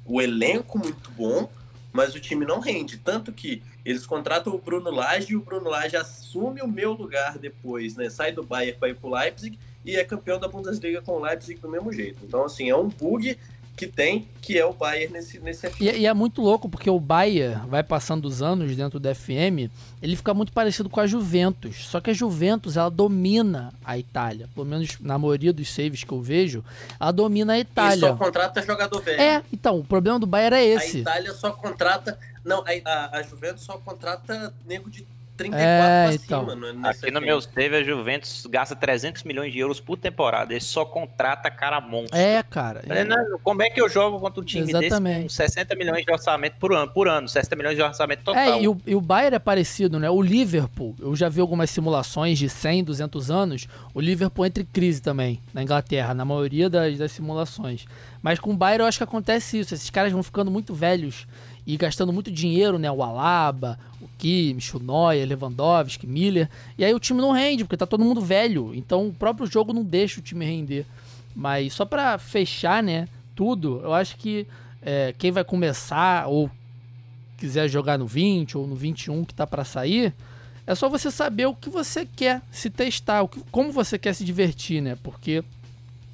o elenco muito bom, mas o time não rende. Tanto que eles contratam o Bruno Lage e o Bruno Lage assume o meu lugar depois, né? Sai do Bayern para ir pro Leipzig e é campeão da Bundesliga com o Leipzig do mesmo jeito. Então, assim, é um bug que tem, que é o Bayern nesse, nesse FM. E, e, é muito louco, porque o Bayern vai passando os anos dentro do FM, ele fica muito parecido com a Juventus. Só que a Juventus, ela domina a Itália. Pelo menos na maioria dos saves que eu vejo, ela domina a Itália. E só contrata jogador velho. É, então, o problema do Bayern é esse. A Itália só contrata... Não, a, a, a Juventus só contrata nego de 34 é, então. cima. Aqui no meu save, a Juventus gasta 300 milhões de euros por temporada. Ele só contrata cara monstro. É, cara. É. Como é que eu jogo contra um time Exatamente. desse com 60 milhões de orçamento por ano, por ano 60 milhões de orçamento total. É, e o, e o Bayern é parecido, né? O Liverpool, eu já vi algumas simulações de 100, 200 anos. O Liverpool entra em crise também, na Inglaterra, na maioria das, das simulações. Mas com o Bayern eu acho que acontece isso. Esses caras vão ficando muito velhos e gastando muito dinheiro, né? O Alaba, o Kimmich, o Neuer, Lewandowski, Miller. E aí o time não rende, porque tá todo mundo velho. Então o próprio jogo não deixa o time render. Mas só para fechar, né? Tudo, eu acho que é, quem vai começar ou quiser jogar no 20 ou no 21 que tá para sair, é só você saber o que você quer se testar, o que, como você quer se divertir, né? Porque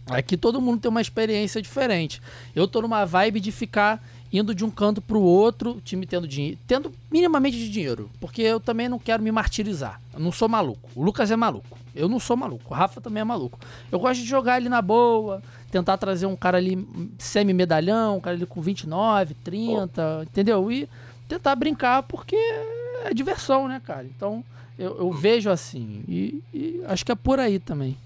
aqui todo mundo tem uma experiência diferente. Eu tô numa vibe de ficar indo de um canto para o outro, o time tendo dinheiro, tendo minimamente de dinheiro, porque eu também não quero me martirizar. Eu não sou maluco. O Lucas é maluco. Eu não sou maluco. O Rafa também é maluco. Eu gosto de jogar ali na boa, tentar trazer um cara ali semi-medalhão, um cara ali com 29, 30, oh. entendeu? E tentar brincar porque é diversão, né, cara? Então eu, eu vejo assim. E, e acho que é por aí também.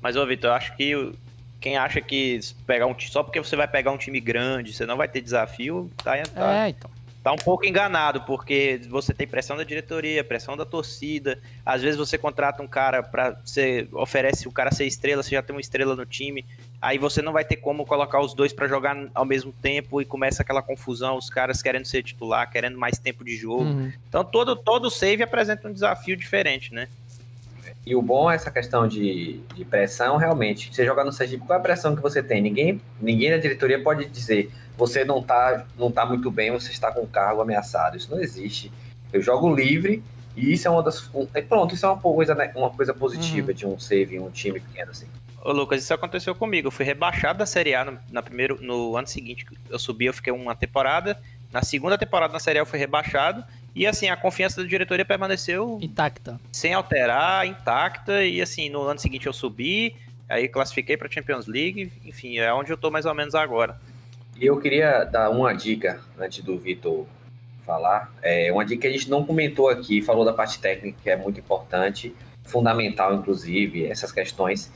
Mas, ô, Vitor, eu acho que quem acha que pegar um só porque você vai pegar um time grande, você não vai ter desafio, tá, tá, é, então. tá um pouco enganado, porque você tem pressão da diretoria, pressão da torcida. Às vezes você contrata um cara para você oferece o cara ser estrela, você já tem uma estrela no time, aí você não vai ter como colocar os dois para jogar ao mesmo tempo e começa aquela confusão, os caras querendo ser titular, querendo mais tempo de jogo. Uhum. Então todo todo save apresenta um desafio diferente, né? E o bom é essa questão de, de pressão, realmente. Você jogar no Sergipe, qual é a pressão que você tem? Ninguém, ninguém na diretoria pode dizer você não está não tá muito bem, você está com o cargo ameaçado. Isso não existe. Eu jogo livre e isso é uma das. Pronto, isso é uma coisa, né, uma coisa positiva uhum. de um save em um time pequeno assim. Ô Lucas, isso aconteceu comigo. Eu fui rebaixado da Série A no, na primeiro, no ano seguinte. Eu subi, eu fiquei uma temporada. Na segunda temporada na Série A eu fui rebaixado. E assim, a confiança da diretoria permaneceu intacta. Sem alterar, intacta. E assim, no ano seguinte eu subi, aí classifiquei para Champions League, enfim, é onde eu tô mais ou menos agora. E eu queria dar uma dica antes do Vitor falar. É uma dica que a gente não comentou aqui, falou da parte técnica, que é muito importante, fundamental, inclusive, essas questões.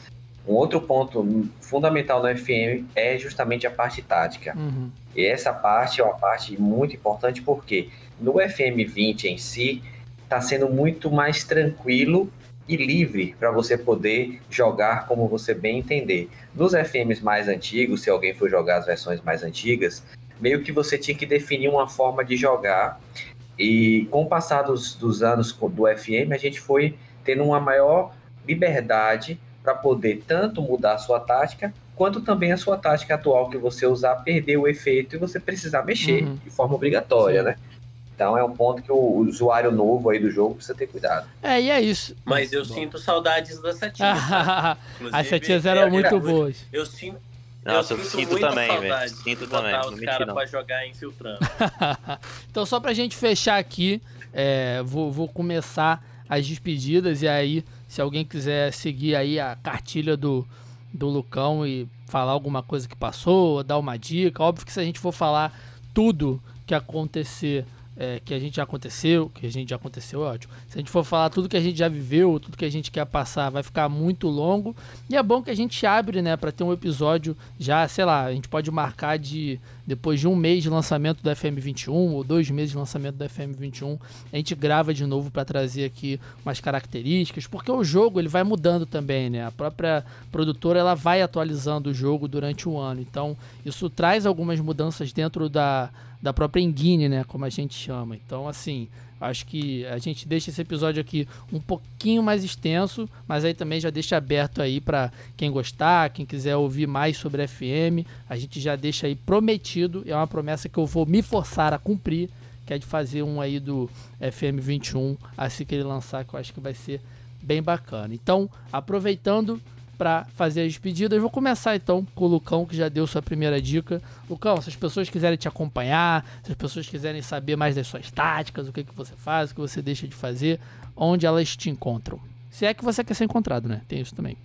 Um outro ponto fundamental no FM é justamente a parte tática. Uhum. E essa parte é uma parte muito importante porque no FM20 em si, está sendo muito mais tranquilo e livre para você poder jogar como você bem entender. Nos FMs mais antigos, se alguém for jogar as versões mais antigas, meio que você tinha que definir uma forma de jogar. E com o passar dos, dos anos do FM, a gente foi tendo uma maior liberdade para poder tanto mudar a sua tática quanto também a sua tática atual que você usar perder o efeito e você precisar mexer uhum. de forma obrigatória, Sim. né? Então é um ponto que o usuário novo aí do jogo precisa ter cuidado. É, e é isso. Mas eu Bom. sinto saudades das setinhas. Tá? As setinhas eram muito boas. Eu sinto. Nossa, eu, eu sinto, também, velho. Sinto também. os caras pra jogar infiltrando. então, só pra gente fechar aqui, é, vou, vou começar as despedidas e aí, se alguém quiser seguir aí a cartilha do, do Lucão e falar alguma coisa que passou, dar uma dica. Óbvio que se a gente for falar tudo que acontecer é, que a gente já aconteceu, que a gente já aconteceu, é ótimo. Se a gente for falar tudo que a gente já viveu, tudo que a gente quer passar, vai ficar muito longo. E é bom que a gente abre, né, para ter um episódio já, sei lá, a gente pode marcar de depois de um mês de lançamento do FM21 ou dois meses de lançamento do FM21, a gente grava de novo para trazer aqui umas características, porque o jogo ele vai mudando também, né? A própria produtora ela vai atualizando o jogo durante o ano. Então, isso traz algumas mudanças dentro da da própria engine, né, como a gente chama. Então, assim, acho que a gente deixa esse episódio aqui um pouquinho mais extenso, mas aí também já deixa aberto aí para quem gostar, quem quiser ouvir mais sobre FM, a gente já deixa aí prometido, é uma promessa que eu vou me forçar a cumprir, que é de fazer um aí do FM 21 assim que ele lançar, que eu acho que vai ser bem bacana. Então, aproveitando, para fazer as despedidas. Vou começar então com o Lucão, que já deu sua primeira dica. Lucão, se as pessoas quiserem te acompanhar, se as pessoas quiserem saber mais das suas táticas, o que, que você faz, o que você deixa de fazer, onde elas te encontram. Se é que você quer ser encontrado, né? Tem isso também.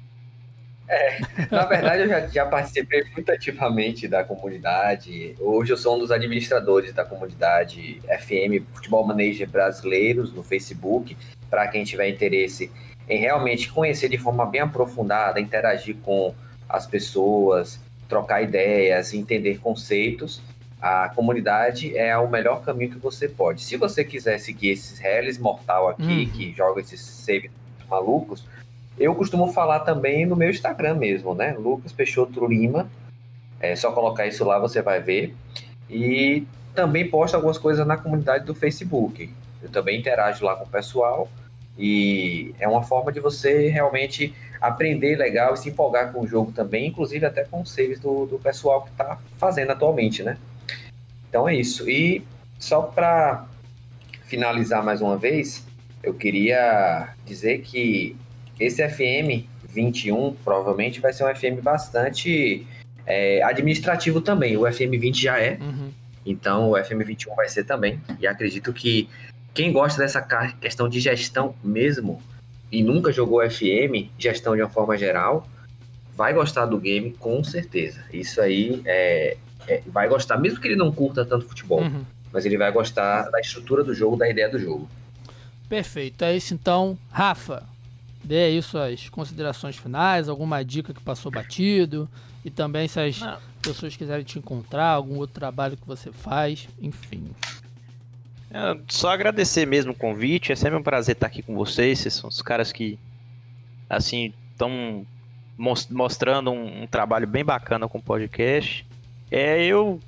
É, na verdade, eu já, já, participei muito ativamente da comunidade. Hoje eu sou um dos administradores da comunidade FM Futebol Manager Brasileiros no Facebook. Para quem tiver interesse em realmente conhecer de forma bem aprofundada, interagir com as pessoas, trocar ideias, entender conceitos, a comunidade é o melhor caminho que você pode. Se você quiser seguir esses réis mortal aqui, hum. que joga esses saves malucos, eu costumo falar também no meu Instagram mesmo, né? Lucas Peixoto Lima. É só colocar isso lá, você vai ver. E também posto algumas coisas na comunidade do Facebook. Eu também interajo lá com o pessoal. E é uma forma de você realmente aprender legal e se empolgar com o jogo também, inclusive até com os saves do, do pessoal que está fazendo atualmente, né? Então é isso. E só para finalizar mais uma vez, eu queria dizer que esse FM 21 provavelmente vai ser um FM bastante é, administrativo também. O FM 20 já é. Uhum. Então o FM 21 vai ser também. E acredito que quem gosta dessa questão de gestão mesmo e nunca jogou FM, gestão de uma forma geral, vai gostar do game com certeza. Isso aí é, é vai gostar, mesmo que ele não curta tanto futebol, uhum. mas ele vai gostar da estrutura do jogo, da ideia do jogo. Perfeito, é isso então. Rafa, dê aí suas considerações finais, alguma dica que passou batido e também se as não. pessoas quiserem te encontrar, algum outro trabalho que você faz, enfim. É, só agradecer mesmo o convite, é sempre um prazer estar aqui com vocês. Vocês são os caras que, assim, estão mostrando um, um, trabalho bem bacana com o podcast. É, eu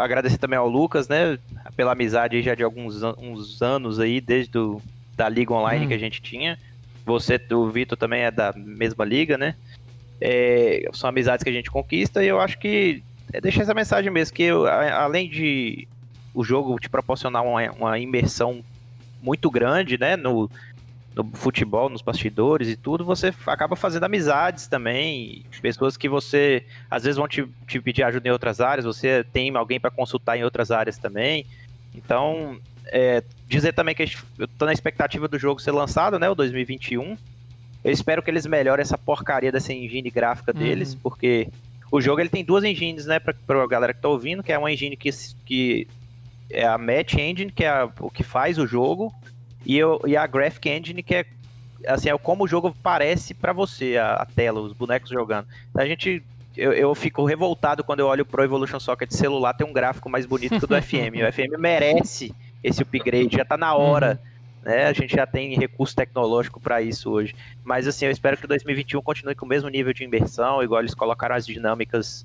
agradecer também ao Lucas, né, pela amizade já de alguns uns anos aí, desde do, da liga online hum. que a gente tinha. Você, o Vitor também é da mesma liga, né? É, são amizades que a gente conquista e eu acho que é deixar essa mensagem mesmo, que eu, além de o jogo te proporcionar uma, uma imersão muito grande, né, no, no futebol, nos bastidores e tudo, você acaba fazendo amizades também, pessoas que você às vezes vão te, te pedir ajuda em outras áreas, você tem alguém para consultar em outras áreas também. Então, é, dizer também que eu tô na expectativa do jogo ser lançado, né, o 2021. Eu espero que eles melhorem essa porcaria dessa engine gráfica uhum. deles, porque o jogo ele tem duas engines, né, pra, pra galera que tá ouvindo, que é uma engine que, que é a Match Engine, que é a, o que faz o jogo, e, eu, e a Graphic Engine, que é assim, é como o jogo parece para você, a, a, tela, os bonecos jogando. A gente. Eu, eu, fico revoltado quando eu olho o Pro Evolution Soccer de celular, tem um gráfico mais bonito que o do FM. O FM merece esse upgrade, já tá na hora. Uhum. Né? A gente já tem recurso tecnológico para isso hoje. Mas assim, eu espero que 2021 continue com o mesmo nível de inversão, igual eles colocaram as dinâmicas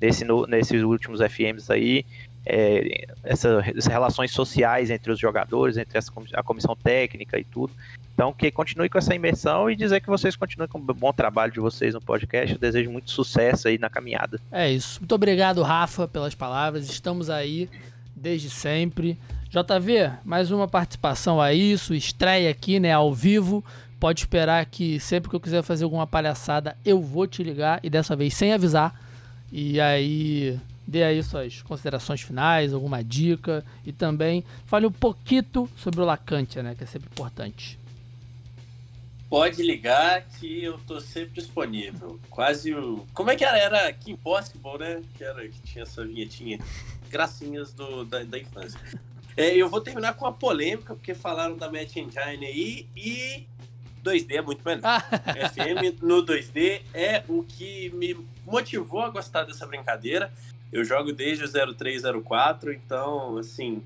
nesse, nesses últimos FMs aí. É, essa, essas relações sociais entre os jogadores, entre essa, a comissão técnica e tudo. Então, que continue com essa imersão e dizer que vocês continuem com o bom trabalho de vocês no podcast. Eu desejo muito sucesso aí na caminhada. É isso. Muito obrigado, Rafa, pelas palavras. Estamos aí desde sempre. JV, mais uma participação a isso, estreia aqui, né, ao vivo. Pode esperar que sempre que eu quiser fazer alguma palhaçada, eu vou te ligar e dessa vez sem avisar. E aí, dê aí suas considerações finais, alguma dica e também fale um pouquinho sobre o Lacantia, né, que é sempre importante. Pode ligar que eu tô sempre disponível. Quase o. Como é que era? Era Kim Possible, né? Que, era, que tinha essa vinhetinha. Gracinhas do, da, da infância. É, eu vou terminar com a polêmica, porque falaram da Match Engine aí e 2D é muito melhor. FM no 2D é o que me motivou a gostar dessa brincadeira. Eu jogo desde o 0304, então, assim,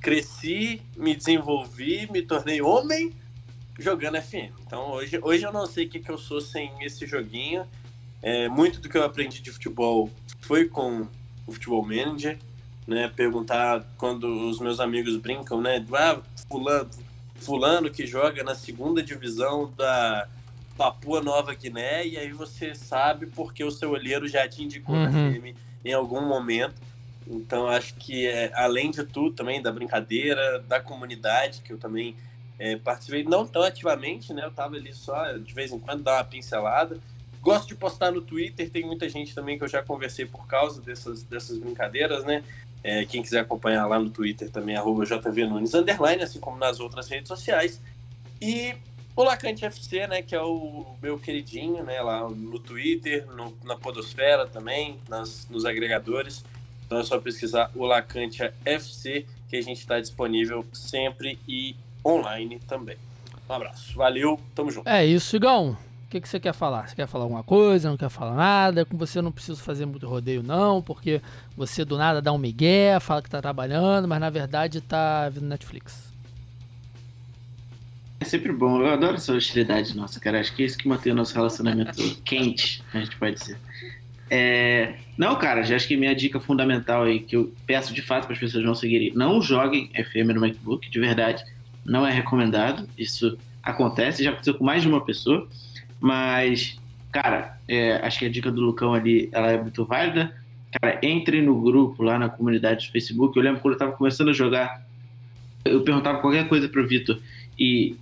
cresci, me desenvolvi, me tornei homem jogando FM. Então hoje, hoje eu não sei o que, que eu sou sem esse joguinho. É, muito do que eu aprendi de futebol foi com o Futebol Manager, né? Perguntar quando os meus amigos brincam, né? Ah, fulano, fulano que joga na segunda divisão da Papua Nova Guiné, e aí você sabe porque o seu olheiro já te indicou uhum. na FM em algum momento. Então acho que é, além de tudo também da brincadeira, da comunidade, que eu também é, participei não tão ativamente, né? Eu tava ali só de vez em quando dar uma pincelada. Gosto de postar no Twitter, tem muita gente também que eu já conversei por causa dessas, dessas brincadeiras, né? É, quem quiser acompanhar lá no Twitter também, arroba JVNunes, underline, assim como nas outras redes sociais. E o Lacante FC, né, que é o meu queridinho, né, lá no Twitter, no, na Podosfera também, nas, nos agregadores. Então é só pesquisar o Lacante FC, que a gente está disponível sempre e online também. Um abraço. Valeu, tamo junto. É isso, Igão. O que, que você quer falar? Você quer falar alguma coisa? Não quer falar nada? Com você não preciso fazer muito rodeio, não, porque você do nada dá um migué, fala que tá trabalhando, mas na verdade tá vindo Netflix. É sempre bom, eu adoro essa hostilidade nossa, cara. Acho que é isso que mantém o nosso relacionamento quente, a gente pode dizer. É... Não, cara, já acho que minha dica fundamental aí, que eu peço de fato para as pessoas não seguirem, não joguem FM no MacBook, de verdade não é recomendado. Isso acontece, já aconteceu com mais de uma pessoa. Mas, cara, é, acho que a dica do Lucão ali ela é muito válida. Cara, entre no grupo lá na comunidade do Facebook. Eu lembro quando eu tava começando a jogar, eu perguntava qualquer coisa pro Vitor e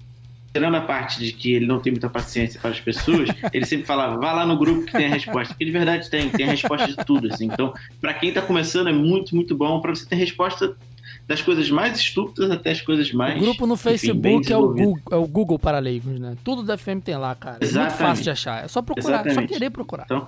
tirando a parte de que ele não tem muita paciência para as pessoas, ele sempre falava, vá lá no grupo que tem a resposta. Porque de verdade tem, tem a resposta de tudo. Assim. Então, para quem está começando, é muito, muito bom para você ter resposta das coisas mais estúpidas até as coisas mais. O grupo no Facebook enfim, é, o Google, é o Google para leigos, né? Tudo da FM tem lá, cara. Exatamente. É muito fácil de achar. É só procurar, é só querer procurar. Então,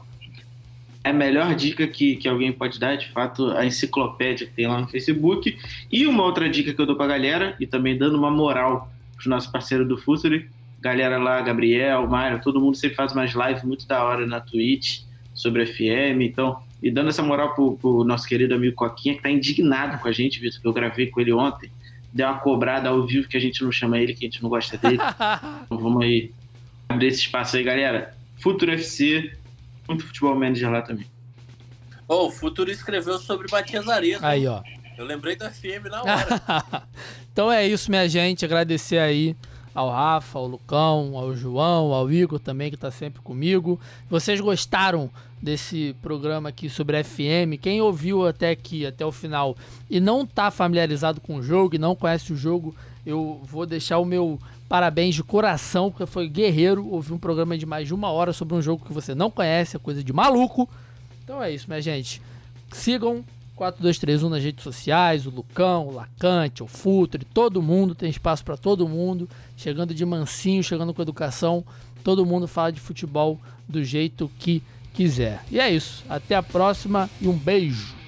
é a melhor dica que, que alguém pode dar, de fato, a enciclopédia que tem lá no Facebook. E uma outra dica que eu dou pra galera, e também dando uma moral pros nossos parceiros do Futuri, galera lá, Gabriel, Mário, todo mundo sempre faz umas lives muito da hora na Twitch sobre FM. Então, e dando essa moral pro, pro nosso querido amigo Coquinha, que tá indignado com a gente, Vitor, que eu gravei com ele ontem. Deu uma cobrada ao vivo que a gente não chama ele, que a gente não gosta dele. então vamos aí abrir esse espaço aí, galera. Futuro FC, muito futebol manager lá também. Oh, o Futuro escreveu sobre Matias Arezo. Aí, ó. Eu lembrei do FM na hora. então é isso, minha gente. Agradecer aí ao Rafa, ao Lucão, ao João, ao Igor também, que está sempre comigo. Vocês gostaram desse programa aqui sobre FM? Quem ouviu até aqui, até o final, e não está familiarizado com o jogo e não conhece o jogo, eu vou deixar o meu parabéns de coração, porque foi guerreiro ouvir um programa de mais de uma hora sobre um jogo que você não conhece, é coisa de maluco. Então é isso, minha gente. Sigam 4231 nas redes sociais, o Lucão, o Lacante, o Futre, todo mundo, tem espaço para todo mundo, chegando de mansinho, chegando com educação, todo mundo fala de futebol do jeito que quiser. E é isso, até a próxima e um beijo.